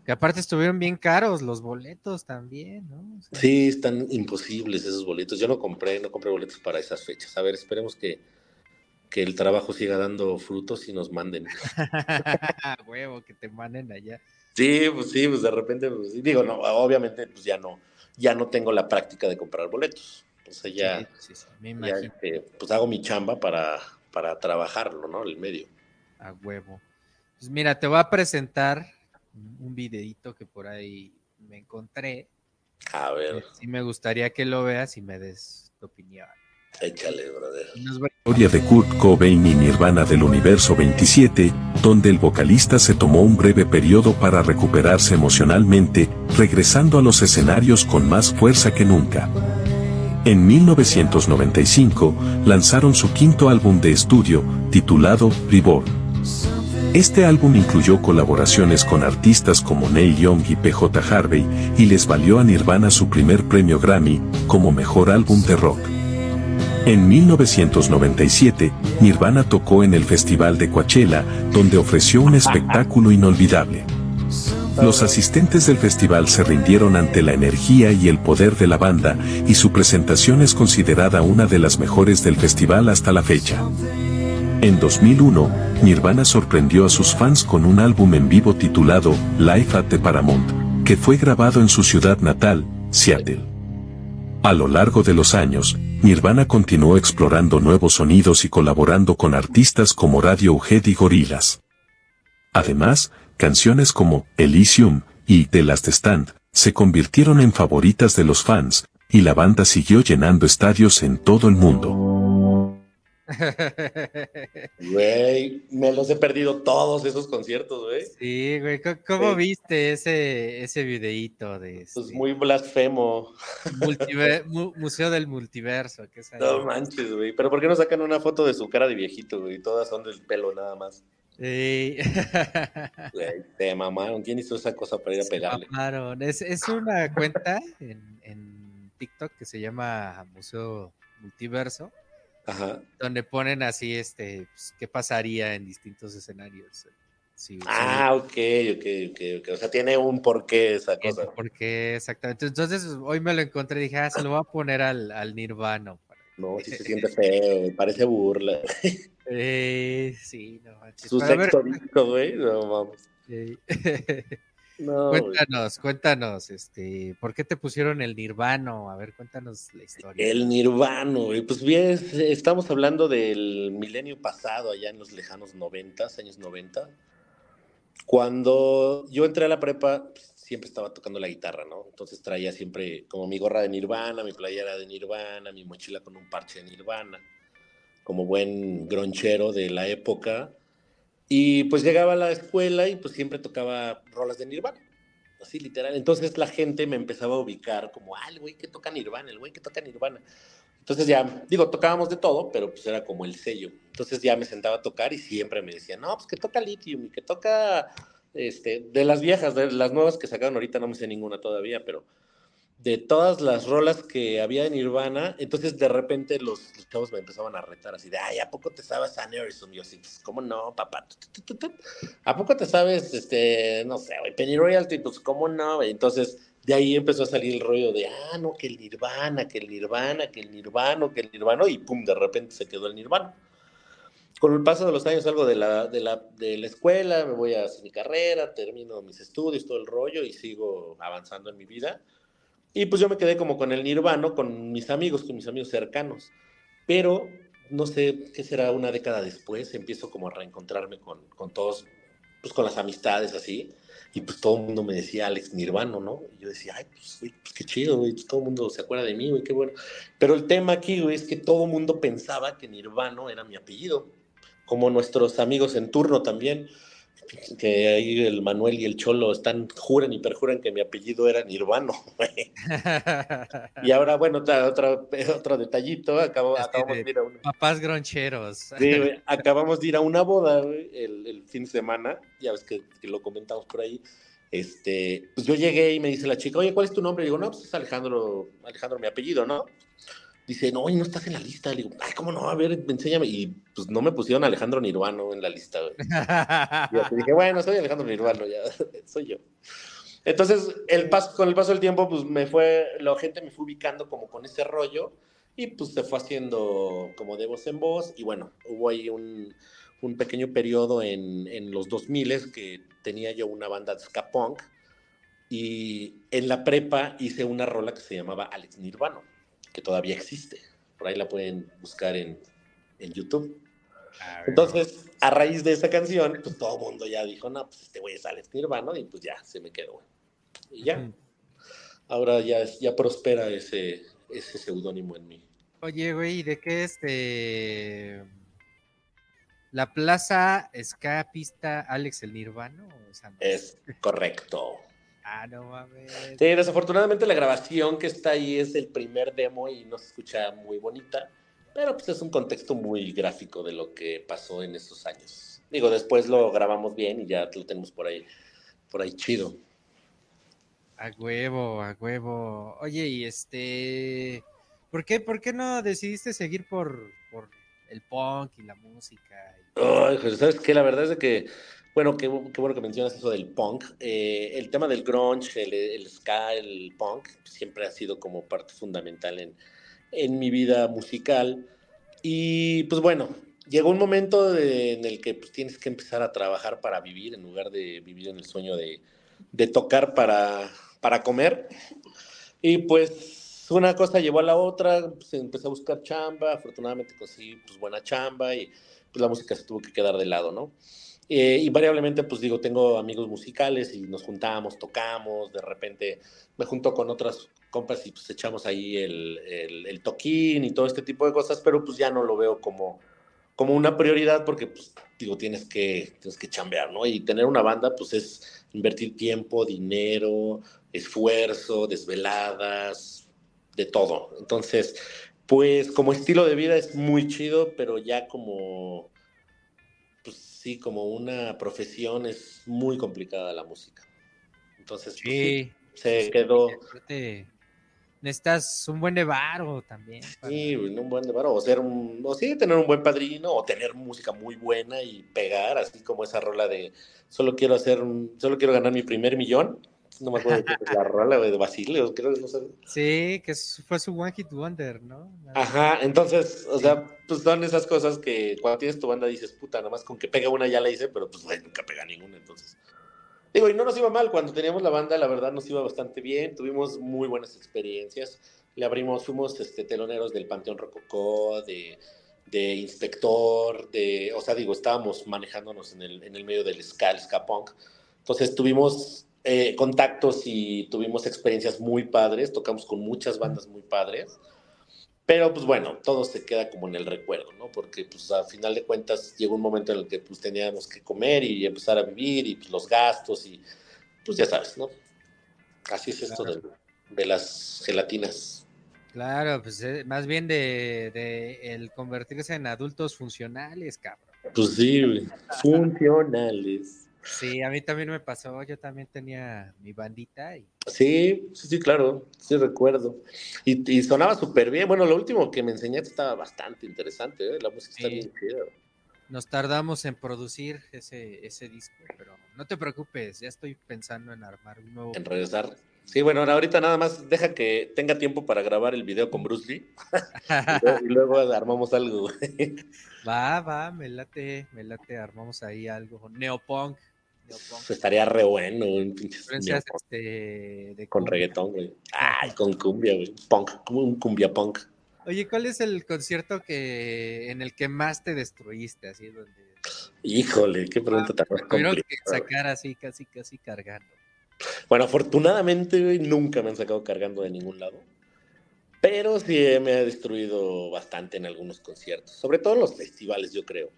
Que aparte estuvieron bien caros los boletos también, ¿no? O sea... Sí, están imposibles esos boletos. Yo no compré, no compré boletos para esas fechas. A ver, esperemos que, que el trabajo siga dando frutos y nos manden. <laughs> Huevo, que te manden allá. Sí, pues sí, pues de repente, pues, digo, no, obviamente, pues ya no, ya no tengo la práctica de comprar boletos. O sea, ya, sí, sí, me ya este, pues hago mi chamba para, para trabajarlo, ¿no? El medio. A huevo. Pues mira, te voy a presentar un videito que por ahí me encontré. A ver. Sí me gustaría que lo veas y me des tu opinión. Échale, brother. Historia de Kurt Cobain y Nirvana del Universo 27, donde el vocalista se tomó un breve periodo para recuperarse emocionalmente, regresando a los escenarios con más fuerza que nunca. En 1995, lanzaron su quinto álbum de estudio, titulado Reborn. Este álbum incluyó colaboraciones con artistas como Neil Young y PJ Harvey, y les valió a Nirvana su primer premio Grammy, como mejor álbum de rock. En 1997, Nirvana tocó en el Festival de Coachella, donde ofreció un espectáculo inolvidable. Los asistentes del festival se rindieron ante la energía y el poder de la banda, y su presentación es considerada una de las mejores del festival hasta la fecha. En 2001, Nirvana sorprendió a sus fans con un álbum en vivo titulado Life at the Paramount, que fue grabado en su ciudad natal, Seattle. A lo largo de los años, Nirvana continuó explorando nuevos sonidos y colaborando con artistas como Radiohead y Gorillaz. Además, canciones como Elysium y The Last Stand se convirtieron en favoritas de los fans, y la banda siguió llenando estadios en todo el mundo. <laughs> Güey, me los he perdido todos esos conciertos, güey. Sí, güey. ¿Cómo viste ese, ese videíto de este... Pues muy blasfemo. Multiver <laughs> mu Museo del Multiverso. Que es no manches, güey. Pero ¿por qué no sacan una foto de su cara de viejito, güey? Todas son del pelo nada más. Sí. <laughs> Güey, te mamaron. ¿Quién hizo esa cosa para ir a pegarle? Se mamaron. Es, es una cuenta en, en TikTok que se llama Museo Multiverso. Ajá. Donde ponen así, este, pues, qué pasaría en distintos escenarios. Sí, ah, ok, ok, ok, ok. O sea, tiene un porqué esa cosa. ¿Por qué? Exactamente. Entonces, hoy me lo encontré y dije, ah, se lo voy a poner al, al Nirvana. No, <laughs> si se siente feo, parece burla. <laughs> Eh, sí, no manches. Su sexto disco, güey, no vamos. <laughs> Eh. No, cuéntanos, güey. cuéntanos, este, ¿por qué te pusieron el Nirvano? A ver, cuéntanos la historia. El Nirvano. Pues bien, estamos hablando del milenio pasado, allá en los lejanos noventas, años 90. Cuando yo entré a la prepa, pues, siempre estaba tocando la guitarra, ¿no? Entonces traía siempre como mi gorra de Nirvana, mi playera de Nirvana, mi mochila con un parche de Nirvana, como buen gronchero de la época y pues llegaba a la escuela y pues siempre tocaba rolas de Nirvana. Así literal. Entonces la gente me empezaba a ubicar como, ah, el güey que toca Nirvana, el güey que toca Nirvana. Entonces ya, digo, tocábamos de todo, pero pues era como el sello. Entonces ya me sentaba a tocar y siempre me decían, no, pues que toca Lithium y que toca Este, de las viejas, de las nuevas que sacaron ahorita, no me sé ninguna todavía, pero de todas las rolas que había en Nirvana, entonces de repente los, los chavos me empezaban a retar así de, ay, ¿a poco te sabes Aneurysm? Y yo así, pues, ¿cómo no, papá? ¿A poco te sabes, este, no sé, Penny Royalty? Pues, ¿cómo no? güey? Entonces, de ahí empezó a salir el rollo de, ah, no, que el Nirvana, que el Nirvana, que el Nirvana, que el Nirvana, y pum, de repente se quedó el Nirvana. Con el paso de los años salgo de la, de la, de la escuela, me voy a hacer mi carrera, termino mis estudios, todo el rollo, y sigo avanzando en mi vida. Y pues yo me quedé como con el Nirvana, con mis amigos, con mis amigos cercanos. Pero no sé qué será una década después, empiezo como a reencontrarme con, con todos, pues con las amistades así. Y pues todo el mundo me decía Alex Nirvana, ¿no? Y yo decía, ay, pues, pues qué chido, güey, pues, todo el mundo se acuerda de mí, güey, qué bueno. Pero el tema aquí, güey, es que todo el mundo pensaba que Nirvana era mi apellido, como nuestros amigos en turno también que ahí el Manuel y el Cholo están, juran y perjuran que mi apellido era Nirvano. <laughs> Y <laughs> ahora, bueno, otra, otra- otro detallito, acabo- acabamos de de ir a una, Papás groncheros. sí, <laughs> acabamos de ir a una boda el, el fin de semana, ya ves que, que lo comentamos por ahí. Este, pues yo llegué y me dice la chica, oye, ¿cuál es tu nombre? Y digo, no, pues es Alejandro, Alejandro, mi apellido, ¿no? Dice, no, y no estás en la lista. Le digo, ay, ¿cómo no? A ver, enséñame. Y pues no me pusieron Alejandro Nirvano en la lista, güey. Y dije, bueno, soy Alejandro Nirvano, ya, <laughs> soy yo. Entonces, el paso, con el paso del tiempo, pues me fue, la gente me fue ubicando como con ese rollo y pues se fue haciendo como de voz en voz y bueno, hubo ahí un, un pequeño periodo en, en los 2000 que tenía yo una banda de ska punk y en la prepa hice una rola que se llamaba Alex Nirvano, que todavía existe. Por ahí la pueden buscar en, en YouTube. Entonces, a raíz de esa canción, pues todo el mundo ya dijo, no, pues este güey es Alex Nirvana, y pues ya se me quedó. Y ya, ahora ya, ya prospera ese, ese seudónimo en mí. Oye, güey, ¿y ¿de qué este la plaza escapista Alex el Nirvano? O sea, no Es correcto. Ah, no mames. Sí, desafortunadamente la grabación que está ahí es el primer demo y no se escucha muy bonita, pero pues es un contexto muy gráfico de lo que pasó en esos años. Digo, después lo grabamos bien y ya lo tenemos por ahí, por ahí chido. A huevo, a huevo. Oye, y este, ¿por qué, por qué no decidiste seguir por, por el punk y la música? y- Ay, José, ¿sabes qué? La verdad es que, bueno, qué, qué bueno que mencionas eso del punk. Eh, el tema del grunge, el, el ska, el punk, siempre ha sido como parte fundamental en, en mi vida musical. Y pues bueno, llegó un momento de- en el que pues, tienes que empezar a trabajar para vivir en lugar de vivir en el sueño de, de tocar para, para comer. Y pues una cosa llevó a la otra, pues, empecé a buscar chamba, afortunadamente conseguí pues buena chamba y pues la música se tuvo que quedar de lado, ¿no? Eh, invariablemente, pues digo, tengo amigos musicales y nos juntamos, tocamos, de repente me junto con otras compas y pues echamos ahí el, el, el toquín y todo este tipo de cosas, pero pues ya no lo veo como, como una prioridad porque pues digo, tienes que, tienes que chambear, ¿no? Y tener una banda pues es invertir tiempo, dinero, esfuerzo, desveladas, de todo. Entonces, pues como estilo de vida es muy chido, pero ya como, pues sí, como una profesión es muy complicada la música. Entonces, pues, sí, Sí. se quedó, aparte, Necesitas un buen de varo también. para- sí, un buen de varo, o ser un, o sí, tener un buen padrino, o tener música muy buena y pegar, así como esa rola de solo quiero hacer un, solo quiero ganar mi primer millón. No me acuerdo de la rola de Basile, creo que no sé. Sí, que fue su One Hit Wonder, ¿no? Ajá, entonces, o sea, pues son esas cosas que cuando tienes tu banda dices, puta, nada más con que pegue una ya la hice, pero pues nunca pega ninguna, entonces. Digo, y no nos iba mal, cuando teníamos la banda, la verdad nos iba bastante bien, tuvimos muy buenas experiencias, le abrimos, fuimos este, teloneros del Panteón Rococó, de, de Inspector, de, o sea, digo, estábamos manejándonos en el, en el medio del ska, el ska punk, entonces tuvimos eh, contactos y tuvimos experiencias muy padres, tocamos con muchas bandas muy padres, pero pues bueno, todo se queda como en el recuerdo, ¿no? Porque pues a final de cuentas llegó un momento en el que pues teníamos que comer y empezar a vivir y pues, los gastos y pues ya sabes, ¿no? Así es esto de, de las gelatinas. Claro, pues eh, más bien de, de el convertirse en adultos funcionales, cabrón. Pues sí, funcionales. Sí, a mí también me pasó, yo también tenía mi bandita y Sí, sí, sí, claro, sí recuerdo. Y, y sonaba súper bien. Bueno, lo último que me enseñaste estaba bastante interesante, ¿eh? La música está bien chida. nos tardamos en producir ese, ese disco, pero no te preocupes, ya estoy pensando en armar un nuevo. En regresar. Sí, bueno, ahorita nada más deja que tenga tiempo para grabar el video con Bruce Lee <laughs> y luego, armamos algo. va, va, me late, me late, armamos ahí algo. Neopunk. Neopunk. Estaría re bueno, un pinche este, de con reggaetón, güey. Ay, con cumbia, güey. Punk, como un cumbia punk. Oye, ¿cuál es el concierto que en el que más te destruiste? Así donde Híjole, qué pregunta tan te tuvieron que sacar así, casi, casi cargando. Bueno, afortunadamente, güey, nunca me han sacado cargando de ningún lado. Pero sí me ha destruido bastante en algunos conciertos. Sobre todo en los festivales, yo creo.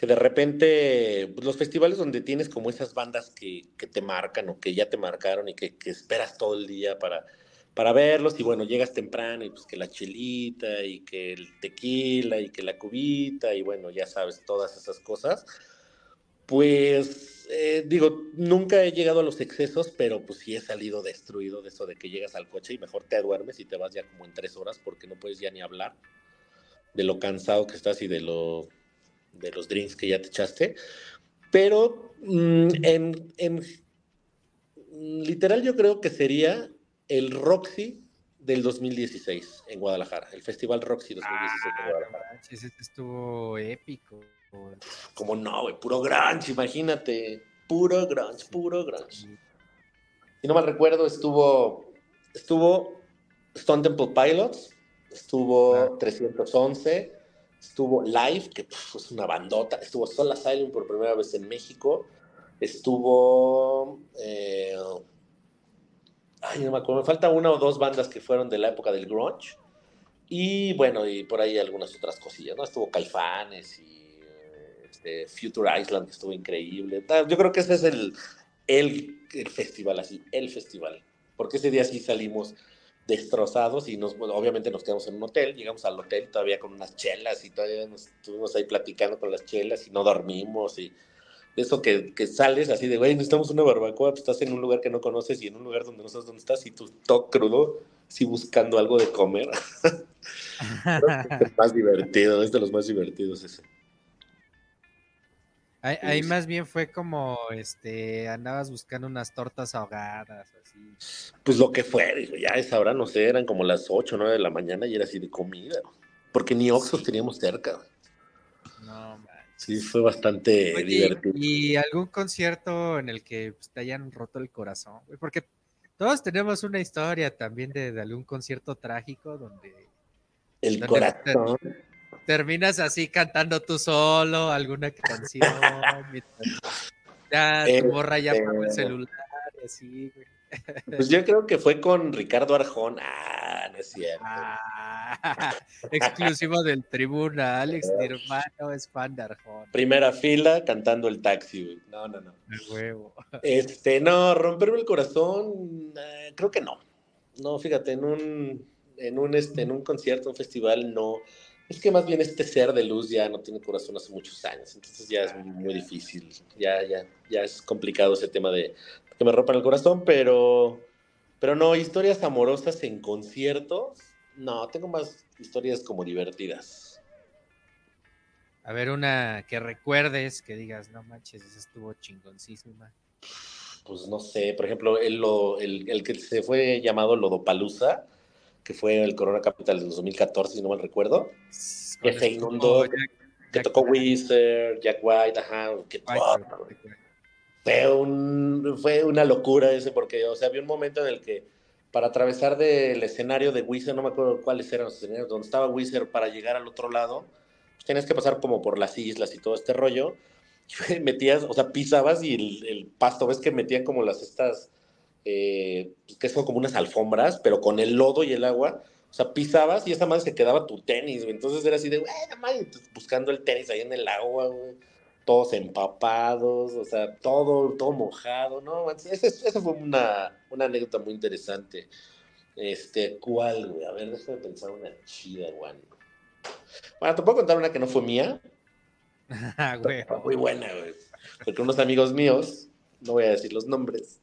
Que de repente, pues, los festivales donde tienes como esas bandas que, que te marcan o que ya te marcaron y que, que esperas todo el día para, para verlos. Y bueno, llegas temprano y pues que la chelita y que el tequila y que la cubita y bueno, ya sabes, todas esas cosas. Pues eh, digo, nunca he llegado a los excesos, pero pues sí he salido destruido de eso de que llegas al coche y mejor te duermes y te vas ya como en tres horas porque no puedes ya ni hablar de lo cansado que estás y de lo de los drinks que ya te echaste. Pero mm, en, en literal yo creo que sería el Roxy del 2016 en Guadalajara, el Festival Roxy 2016 en Guadalajara. Ese estuvo épico. Como no, güey, puro grunge, imagínate. Puro grunge, puro grunge. Si no mal recuerdo, estuvo, estuvo Stone Temple Pilots, estuvo Ah. 311, estuvo Live, que pf, es una bandota, estuvo Soul Asylum por primera vez en México, estuvo... eh, ay, no me acuerdo, me falta una o dos bandas que fueron de la época del grunge. Y bueno, y por ahí algunas otras cosillas, ¿no? Estuvo Caifanes y este, Future Island, que estuvo increíble. Ah, Yo creo que ese es el, el, el festival, así, el festival. Porque ese día sí salimos destrozados y nos, obviamente nos quedamos en un hotel, llegamos al hotel todavía con unas chelas y todavía nos estuvimos ahí platicando con las chelas y no dormimos y eso que, que sales así de, güey, necesitamos una barbacoa, pues estás en un lugar que no conoces y en un lugar donde no sabes dónde estás y tú todo crudo, así buscando algo de comer. <laughs> Es más divertido, es de los más divertidos ese. Ahí, ahí más bien fue como, este, andabas buscando unas tortas ahogadas, así. Pues lo que fue, digo, ya a esa hora, no sé, eran como las 8 o 9 de la mañana y era así de comida, porque ni Oxxos teníamos cerca. No, man. Sí, fue bastante Oye, divertido. ¿y algún concierto en el que pues, te hayan roto el corazón? Porque todos tenemos una historia también de, de algún concierto trágico donde El ¿Dónde corazón. Terminas así cantando tú solo alguna canción. ya tu Este- morra ya apagó el celular y así, güey. Pues yo creo que fue con Ricardo Arjón. Ah, no es cierto. Ah, <laughs> exclusivo del tribuna. Alex, mi hermano, es fan de Arjona. Primera fila cantando el taxi, güey. No, no, no. De huevo. Este, no, romperme el corazón, eh, creo que no. No, fíjate, en un, en un, este, en un concierto, un festival, no. Es que más bien este ser de luz ya no tiene corazón hace muchos años, entonces ya es muy, difícil. Ya, ya, ya es complicado ese tema de que me rompan el corazón, pero, pero no, historias amorosas en conciertos, no, tengo más historias como divertidas. A ver, una que recuerdes, que digas, no manches, esa estuvo chingoncísima. pues no sé, por ejemplo, el, el, el que se fue llamado Lodopalusa, que fue el Corona Capital del 2014, si no mal recuerdo, Que se inundó, Jack- que Jack tocó Wizard, Jack White, ajá, que fue, un, fue una locura ese, porque, o sea, había un momento en el que para atravesar del escenario de Wizard, no me acuerdo cuáles eran los escenarios, donde estaba Wizard para llegar al otro lado, pues tenías que pasar como por las islas y todo este rollo, <laughs> y metías, o sea, pisabas y el, el pasto, ves que metían como las estas, eh, pues, que son como unas alfombras, pero con el lodo y el agua, o sea, pisabas y esa madre se quedaba tu tenis, güey. Entonces era así de, güey, no mames", entonces, buscando el tenis ahí en el agua, güey. Todos empapados, o sea, todo, todo mojado, ¿no? Esa fue una, una anécdota muy interesante. Este, ¿cuál, güey? A ver, déjame pensar una chida, güey. Bueno, te puedo contar una que no fue mía, <laughs> Ah, güey. fue muy buena, güey. porque unos amigos míos, no voy a decir los nombres,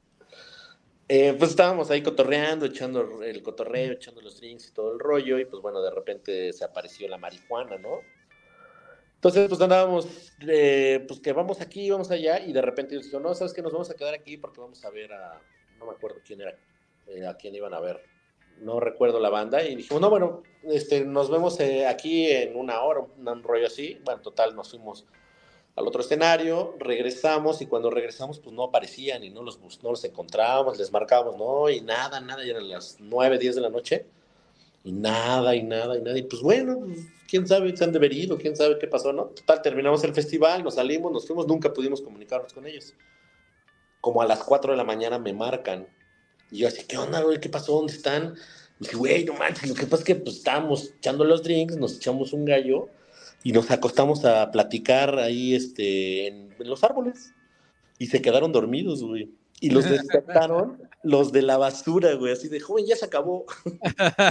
eh, pues estábamos ahí cotorreando, echando el cotorreo, echando los drinks y todo el rollo, y pues bueno, de repente se apareció la marihuana, ¿no? Entonces, pues andábamos, eh, pues que vamos aquí, vamos allá, y de repente yo digo, no, ¿sabes qué? Nos vamos a quedar aquí porque vamos a ver a, no me acuerdo quién era, eh, a quién iban a ver, no recuerdo la banda, y dijimos, no, bueno, este, nos vemos eh, aquí en una hora, un rollo así, bueno, total, nos fuimos al otro escenario, regresamos, y cuando regresamos, pues no aparecían, y no los, no los encontrábamos, les marcábamos, no, y nada, nada, ya eran las nueve, diez de la noche, y nada, y nada, y nada, y pues bueno, pues, quién sabe, se han deberido, quién sabe qué pasó, ¿no? Total, terminamos el festival, nos salimos, nos fuimos, nunca pudimos comunicarnos con ellos. Como a las 4 de la mañana me marcan. Y yo así, ¿qué onda, güey? ¿Qué pasó? ¿Dónde están? Y dije, güey, no manches, lo que pasa es que pues estábamos echando los drinks, nos echamos un gallo y nos acostamos a platicar ahí este, en, en los árboles. Y se quedaron dormidos, güey. Y los <laughs> despertaron los de la basura, güey, así de joven, ya se acabó.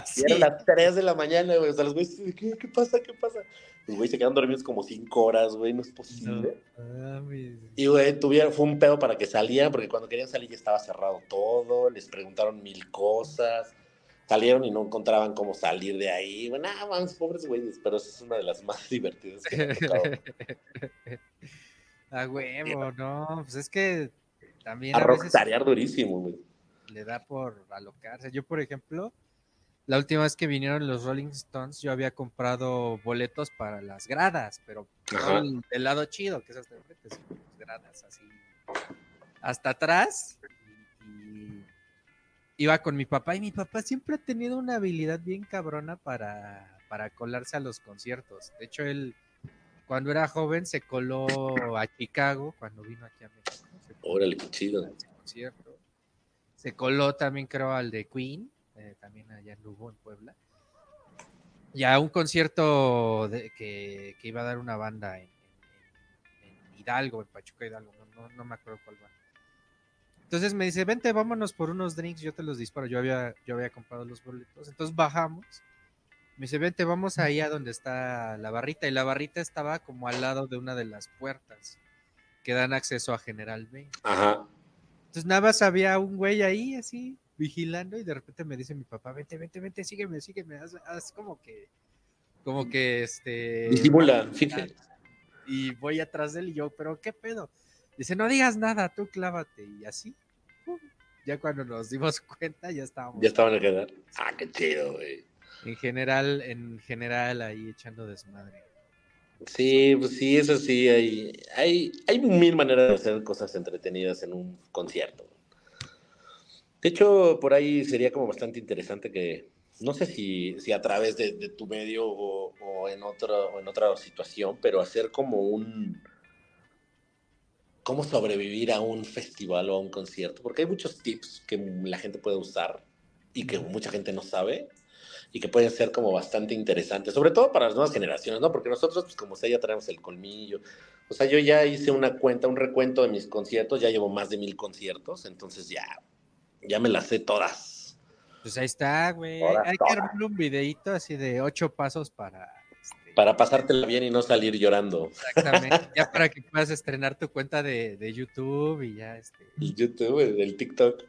sí. <laughs> Y eran las 3 de la mañana, güey. O sea, los güeyes, ¿qué, ¿qué pasa? ¿Qué pasa? Los güeyes se quedaron dormidos como 5 horas, güey, no es posible. No, y, güey, tuvieron, fue un pedo para que salieran, porque cuando querían salir ya estaba cerrado todo, les preguntaron mil cosas. Salieron y no encontraban cómo salir de ahí. Bueno, ah, vamos, pobres güeyes, pero esa es una de las más <laughs> divertidas que me ha tocado. <laughs> A huevo, no, pues es que también a, a veces durísimo, güey. Le da por alocarse. Yo, por ejemplo, la última vez que vinieron los Rolling Stones, yo había comprado boletos para las gradas, pero el, el, lado chido, que es hasta enfrente, las gradas así. Hasta atrás. Y, iba con mi papá, y mi papá siempre ha tenido una habilidad bien cabrona para, para colarse a los conciertos. De hecho, él, cuando era joven, se coló a Chicago, cuando vino aquí a México. Órale, qué chido. Concierto. Se coló también, creo, al de Queen, eh, también allá en Lugo, en Puebla. Y a un concierto de, que, que, iba a dar una banda en, en, en Hidalgo, en Pachuca Hidalgo, no, no, no, me acuerdo cuál banda. Entonces me dice, vente, vámonos por unos drinks, yo te los disparo. Yo había, yo había comprado los boletos. Entonces bajamos. Me dice, vente, vamos ahí a donde está la barrita. Y la barrita estaba como al lado de una de las puertas que dan acceso a General B. Ajá. Entonces nada más había un güey ahí así vigilando y de repente me dice mi papá, vente, vente, vente, sígueme, sígueme, haz, haz como que, como que este... Disimula, fíjate. Y voy atrás de él y yo, pero ¿qué pedo? Dice, no digas nada, tú clávate. Y así. Ya cuando nos dimos <laughs> cuenta, ya estábamos. Ya estaban en general. Ah, qué chido, güey. En general, en general, ahí echando desmadre. Sí, pues sí, eso sí, hay, hay, hay mil maneras de hacer cosas entretenidas en un concierto. De hecho, por ahí sería como bastante interesante que, no sé si, si a través de, de tu medio o, o, en otro, o en otra situación, pero hacer como un... cómo sobrevivir a un festival o a un concierto, porque hay muchos tips que la gente puede usar y que mucha gente no sabe y que pueden ser como bastante interesantes, sobre todo para las nuevas generaciones, ¿no? Porque nosotros, pues como sé, ya traemos el colmillo. O sea, yo ya hice una cuenta, un recuento de mis conciertos, ya llevo más de mil conciertos, entonces ya, ya me las sé todas. Pues ahí está, güey. Hay todas. que armar un videito así de ocho pasos para... Para pasártela bien y no salir llorando. Exactamente, <laughs> ya para que puedas estrenar tu cuenta de, de YouTube y ya... Este... El YouTube, el TikTok.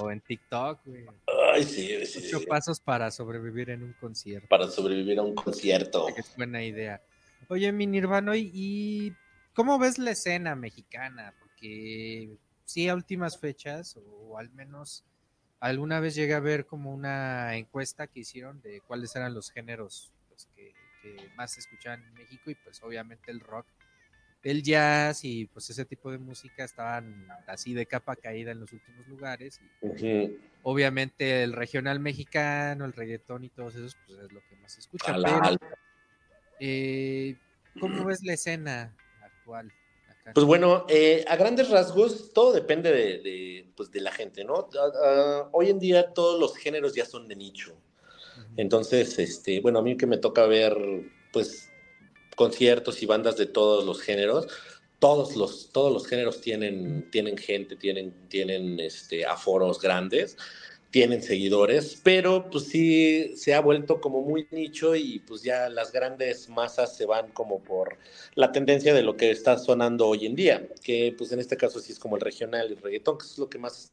O en TikTok, güey. Ay, sí, sí. Ocho pasos para sobrevivir en un concierto. Para sobrevivir a un concierto. Es buena idea. Oye, mi Nirvano, ¿y cómo ves la escena mexicana? Porque sí, a últimas fechas, o al menos alguna vez llegué a ver como una encuesta que hicieron de cuáles eran los géneros pues, que, que más se escuchaban en México, y pues obviamente el rock el jazz y pues ese tipo de música estaban así de capa caída en los últimos lugares. Y, uh -huh. Obviamente el regional mexicano, el reggaetón y todos esos, pues es lo que más se escucha. Pero, eh, ¿Cómo ves la escena actual? Pues bueno, eh, a grandes rasgos todo depende de, de, pues de la gente, ¿no? Uh, uh, hoy en día todos los géneros ya son de nicho. Entonces, este, bueno, a mí que me toca ver, pues conciertos y bandas de todos los géneros. Todos los, todos los géneros tienen, tienen gente, tienen, tienen este, aforos grandes, tienen seguidores, pero pues sí se ha vuelto como muy nicho y pues ya las grandes masas se van como por la tendencia de lo que está sonando hoy en día, que pues en este caso sí es como el regional y el reggaetón, que es lo que más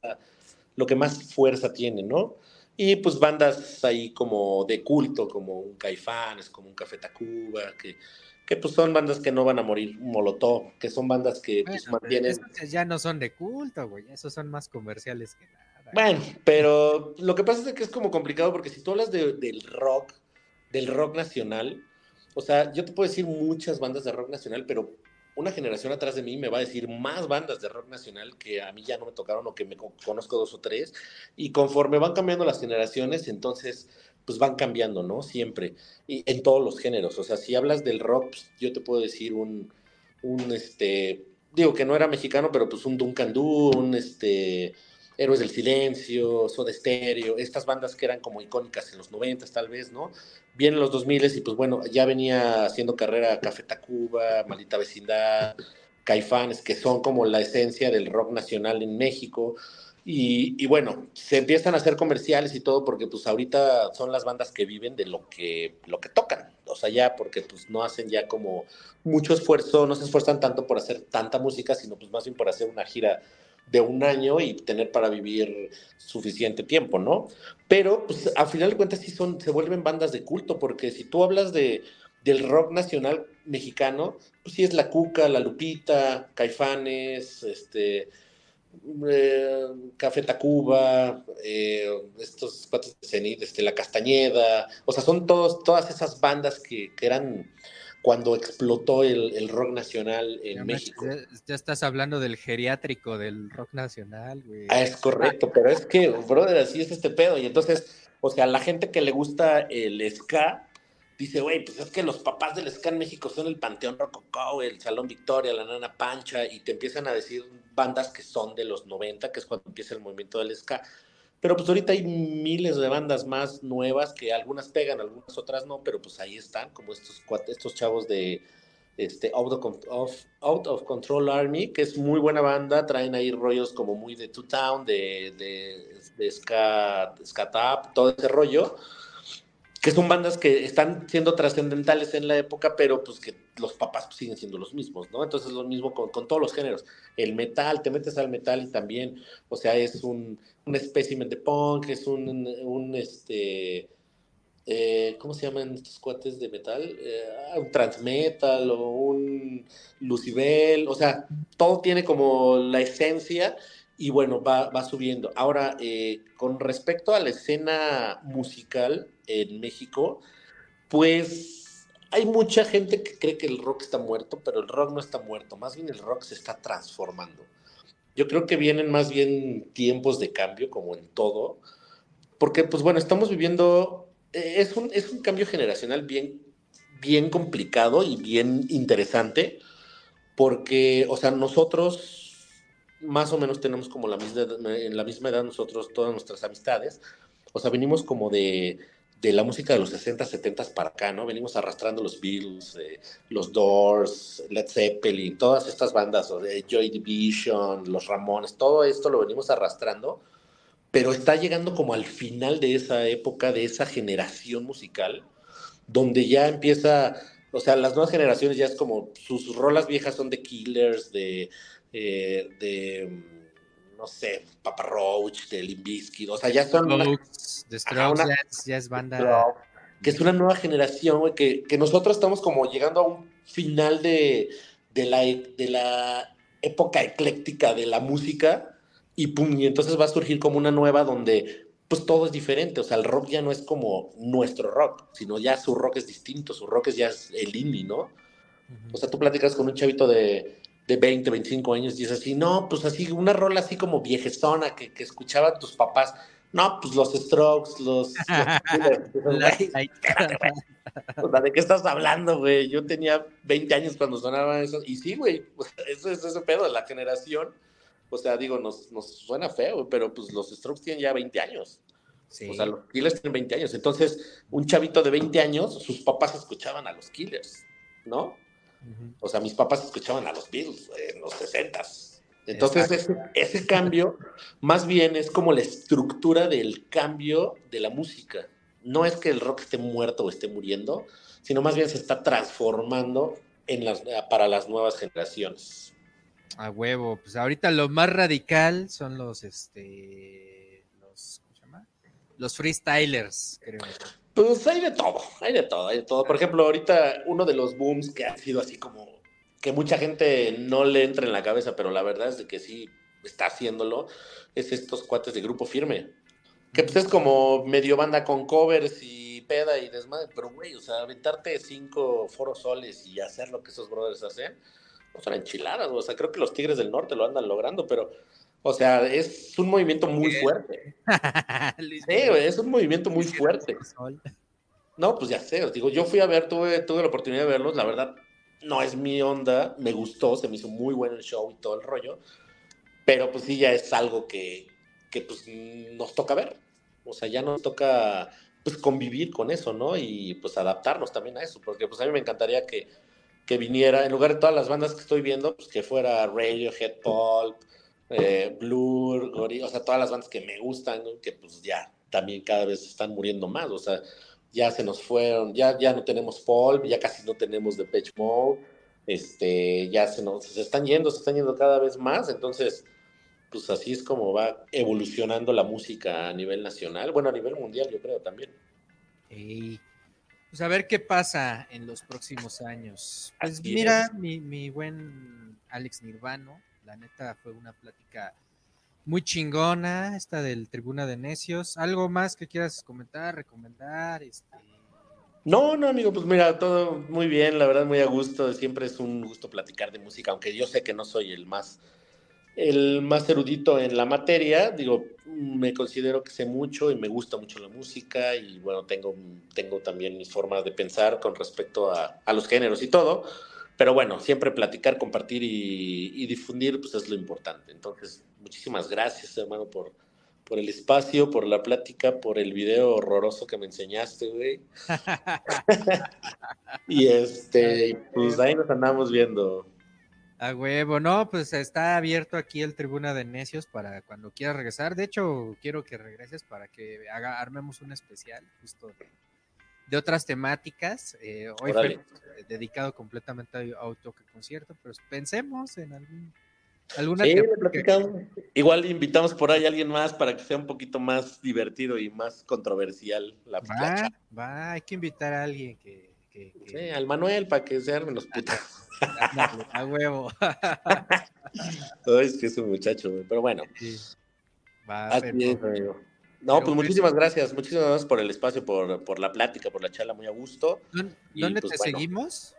lo que más fuerza tiene, ¿no? Y pues bandas ahí como de culto, como un Caifanes, como un Café Tacuba, que que pues son bandas que no van a morir, Molotov, que son bandas que pues, mantienen... ya no son de culto, güey, esos son más comerciales que nada. Bueno, pero lo que pasa es que es como complicado porque si tú hablas del rock, del rock nacional, o sea, yo te puedo decir muchas bandas de rock nacional, pero una generación atrás de mí me va a decir más bandas de rock nacional que a mí ya no me tocaron o que me conozco dos o tres, y conforme van cambiando las generaciones, entonces pues van cambiando, ¿no? Siempre, y en todos los géneros. O sea, si hablas del rock, pues, yo te puedo decir un, un, este, digo que no era mexicano, pero pues un Duncan Du, un, este, Héroes del Silencio, Soda Stereo, estas bandas que eran como icónicas en los 90 tal vez, ¿no? Vienen los 2000 y pues bueno, ya venía haciendo carrera Café Tacuba, Maldita Vecindad, Caifanes, que son como la esencia del rock nacional en México. Y, bueno, se empiezan a hacer comerciales y todo porque pues ahorita son las bandas que viven de lo que, lo que tocan. O sea, ya porque pues no hacen ya como mucho esfuerzo, no se esfuerzan tanto por hacer tanta música, sino pues más bien por hacer una gira de un año y tener para vivir suficiente tiempo, ¿no? Pero pues al final de cuentas sí son, se vuelven bandas de culto porque si tú hablas de, del rock nacional mexicano, pues sí es La Cuca, La Lupita, Caifanes, este eh, Café Tacuba, eh, estos cuates de Cenit, este, La Castañeda, o sea, son todos, todas esas bandas que, eran cuando explotó el, rock nacional en México. Ya, estás hablando del geriátrico del rock nacional, Ah, es correcto, pero es que, brother, así es este pedo. Y entonces, o sea, la gente que le gusta el ska, dice, güey, pues es que los papás del ska en México son el Panteón Rococó, el Salón Victoria, la Nana Pancha, y te empiezan a decir bandas que son de los 90, que es cuando empieza el movimiento del ska. Pero pues ahorita hay miles de bandas más nuevas que algunas pegan, algunas otras no, pero pues ahí están, como estos, estos chavos de este, Out of, Out of Control Army, que es muy buena banda, traen ahí rollos como muy de Two Town, de, de, de ska, tap, todo ese rollo que son bandas que están siendo trascendentales en la época, pero pues que los papás siguen siendo los mismos, ¿no? Entonces lo mismo con, todos los géneros. El metal, te metes al metal y también, o sea, es un, un espécimen de punk, es un, un este, eh, ¿cómo se llaman estos cuates de metal? Eh, un transmetal o un lucibel, o sea, todo tiene como la esencia y bueno, va, va subiendo. Ahora, eh, con respecto a la escena musical en México, pues hay mucha gente que cree que el rock está muerto, pero el rock no está muerto, más bien el rock se está transformando. Yo creo que vienen más bien tiempos de cambio, como en todo, porque pues bueno, estamos viviendo, eh, es un, es un cambio generacional bien, bien complicado y bien interesante, porque, o sea, nosotros más o menos tenemos como la misma, en la misma edad nosotros, todas nuestras amistades. O sea, venimos como de, de la música de los 60, 70 para acá, ¿no? Venimos arrastrando los Beatles, eh, los Doors, Led Zeppelin, todas estas bandas, de Joy Division, los Ramones, todo esto lo venimos arrastrando, pero está llegando como al final de esa época, de esa generación musical, donde ya empieza, o sea, las nuevas generaciones ya es como, sus rolas viejas son de Killers, de eh, de, mm, no sé, Papa Roach, de Limbisky, o sea, ya son... ya, es banda... Que es una nueva generación, güey, que, que, nosotros estamos como llegando a un final de, de, la, de la época ecléctica de la música y pum, y entonces va a surgir como una nueva donde pues todo es diferente, o sea, el rock ya no es como nuestro rock, sino ya su rock es distinto, su rock es ya el indie, ¿no? O sea, tú platicas con un chavito de, de 20, 25 años y es así, no, pues así, una rola así como viejezona que, que escuchaban tus papás. No, pues los Strokes, los... <laughs> ¿De qué estás hablando, güey? Yo tenía 20 años cuando sonaban eso. Y sí, güey, eso es ese pedo de la generación. O sea, digo, nos, nos suena feo, pero pues los Strokes tienen ya 20 años. O sea, los Killers tienen 20 años. Entonces, un chavito de 20 años, sus papás escuchaban a los Killers, ¿no? O sea, mis papás escuchaban a los Beatles en los 60 Entonces, ese, ese, cambio más bien es como la estructura del cambio de la música. No es que el rock esté muerto o esté muriendo, sino más bien se está transformando en las, para las nuevas generaciones. A huevo, pues ahorita lo más radical son los, este, los, ¿cómo se llama? Los freestylers, creo. Pues hay de todo, hay de todo, hay de todo. Por ejemplo, ahorita uno de los booms que ha sido así como que mucha gente no le entra en la cabeza, pero la verdad es de que sí está haciéndolo, es estos cuates de grupo firme. Que pues es como medio banda con covers y peda y desmadre, pero güey, o sea, aventarte cinco foros soles y hacer lo que esos brothers hacen, pues son enchiladas, o sea, creo que los Tigres del Norte lo andan logrando, pero, o sea, es un movimiento muy fuerte. <laughs> sí, es un movimiento muy fuerte. No, pues ya sé, os digo, yo fui a ver, tuve, tuve la oportunidad de verlos, la verdad, no es mi onda, me gustó, se me hizo muy bueno el show y todo el rollo, pero pues sí ya es algo que, que pues nos toca ver, o sea, ya nos toca pues convivir con eso, ¿no? Y pues adaptarnos también a eso, porque pues a mí me encantaría que, que viniera, en lugar de todas las bandas que estoy viendo, pues que fuera Radiohead, Pulp, eh, Blur, o sea, todas las bandas que me gustan, que pues ya también cada vez están muriendo más, o sea, ya se nos fueron, ya, ya no tenemos Paul, ya casi no tenemos The Pitch Mode, este, ya se nos se están yendo, se están yendo cada vez más, entonces, pues así es como va evolucionando la música a nivel nacional, bueno, a nivel mundial yo creo también. Pues a ver qué pasa en los próximos años. Pues mira, mi, mi buen Alex Nirvano, la neta fue una plática muy chingona, esta del Tribuna de Necios. ¿Algo más que quieras comentar, recomendar? Este... No, no, amigo, pues mira, todo muy bien, la verdad, muy a gusto. Siempre es un gusto platicar de música, aunque yo sé que no soy el más, el más erudito en la materia. Digo, me considero que sé mucho y me gusta mucho la música y bueno, tengo, tengo también mis formas de pensar con respecto a, a los géneros y todo. Pero bueno, siempre platicar, compartir y, difundir, pues es lo importante. Entonces, muchísimas gracias, hermano, por, por el espacio, por la plática, por el video horroroso que me enseñaste, güey. <laughs> y este, pues ahí nos andamos viendo. A huevo, no, pues está abierto aquí el Tribuna de Necios para cuando quieras regresar. De hecho, quiero que regreses para que haga, armemos un especial justo de otras temáticas. Eh, hoy fue dedicado completamente a, un toque concierto, pero pensemos en algún, alguna. Sí, Igual invitamos por ahí a alguien más para que sea un poquito más divertido y más controversial la va, va, hay que invitar a alguien que. Sí, al Manuel para que se armen los putos. <laughs> a huevo. <laughs> es que es un muchacho, pero bueno. Va, Así amigo. No, pues muchísimas gracias, muchísimas gracias por el espacio, por, la plática, por la charla, muy a gusto. ¿Dónde pues, te seguimos?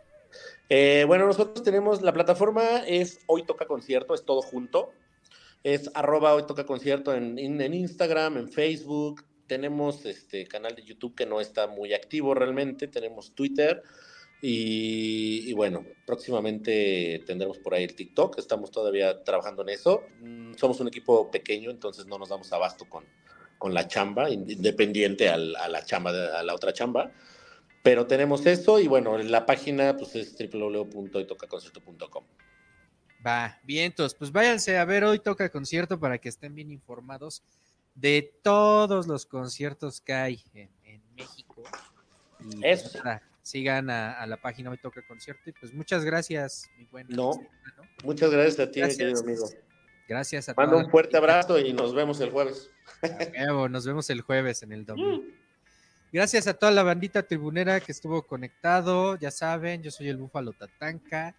Eh, bueno, nosotros tenemos, la plataforma es Hoy Toca Concierto, es todo junto. Es arroba Hoy Toca Concierto en, en, Instagram, en Facebook. Tenemos este canal de YouTube que no está muy activo realmente. Tenemos Twitter. Y, y, bueno, próximamente tendremos por ahí el TikTok. Estamos todavía trabajando en eso. Mm, somos un equipo pequeño, entonces no nos damos abasto con, con la chamba, independiente a la chamba, a la otra chamba. Pero tenemos eso y bueno, la página pues es www.hoytocaconcierto.com. Va, vientos, pues váyanse a ver hoy toca concierto para que estén bien informados de todos los conciertos que hay en, México. Y pues, eso. sigan a, la página hoy toca concierto y pues muchas gracias, mi buen. No, muchas gracias a ti, querido amigo. Gracias a Mando un fuerte abrazo y nos vemos el jueves. nos vemos el jueves en el domingo. Gracias a toda la bandita tribunera que estuvo conectado. Ya saben, yo soy el Búfalo Tatanka.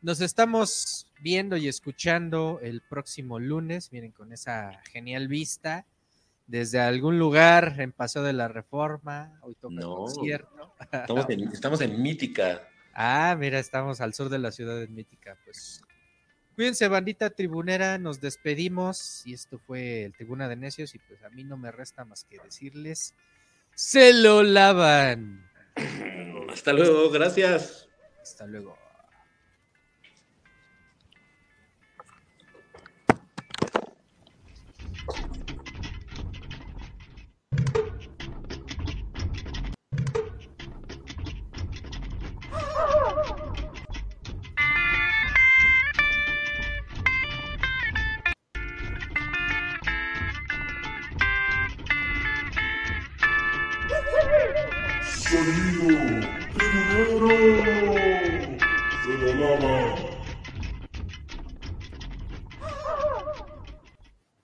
Nos estamos viendo y escuchando el próximo lunes. Miren, con esa genial vista. Desde algún lugar en Paseo de la Reforma. Hoy toca concierto. Estamos en, estamos en Mítica. Ah, mira, estamos al sur de la ciudad de Mítica. Pues Cuídense, bandita tribunera, nos despedimos. Y esto fue el Tribuna de Necios. Y pues a mí no me resta más que decirles: ¡Se lo lavan! Hasta luego, gracias. Hasta luego.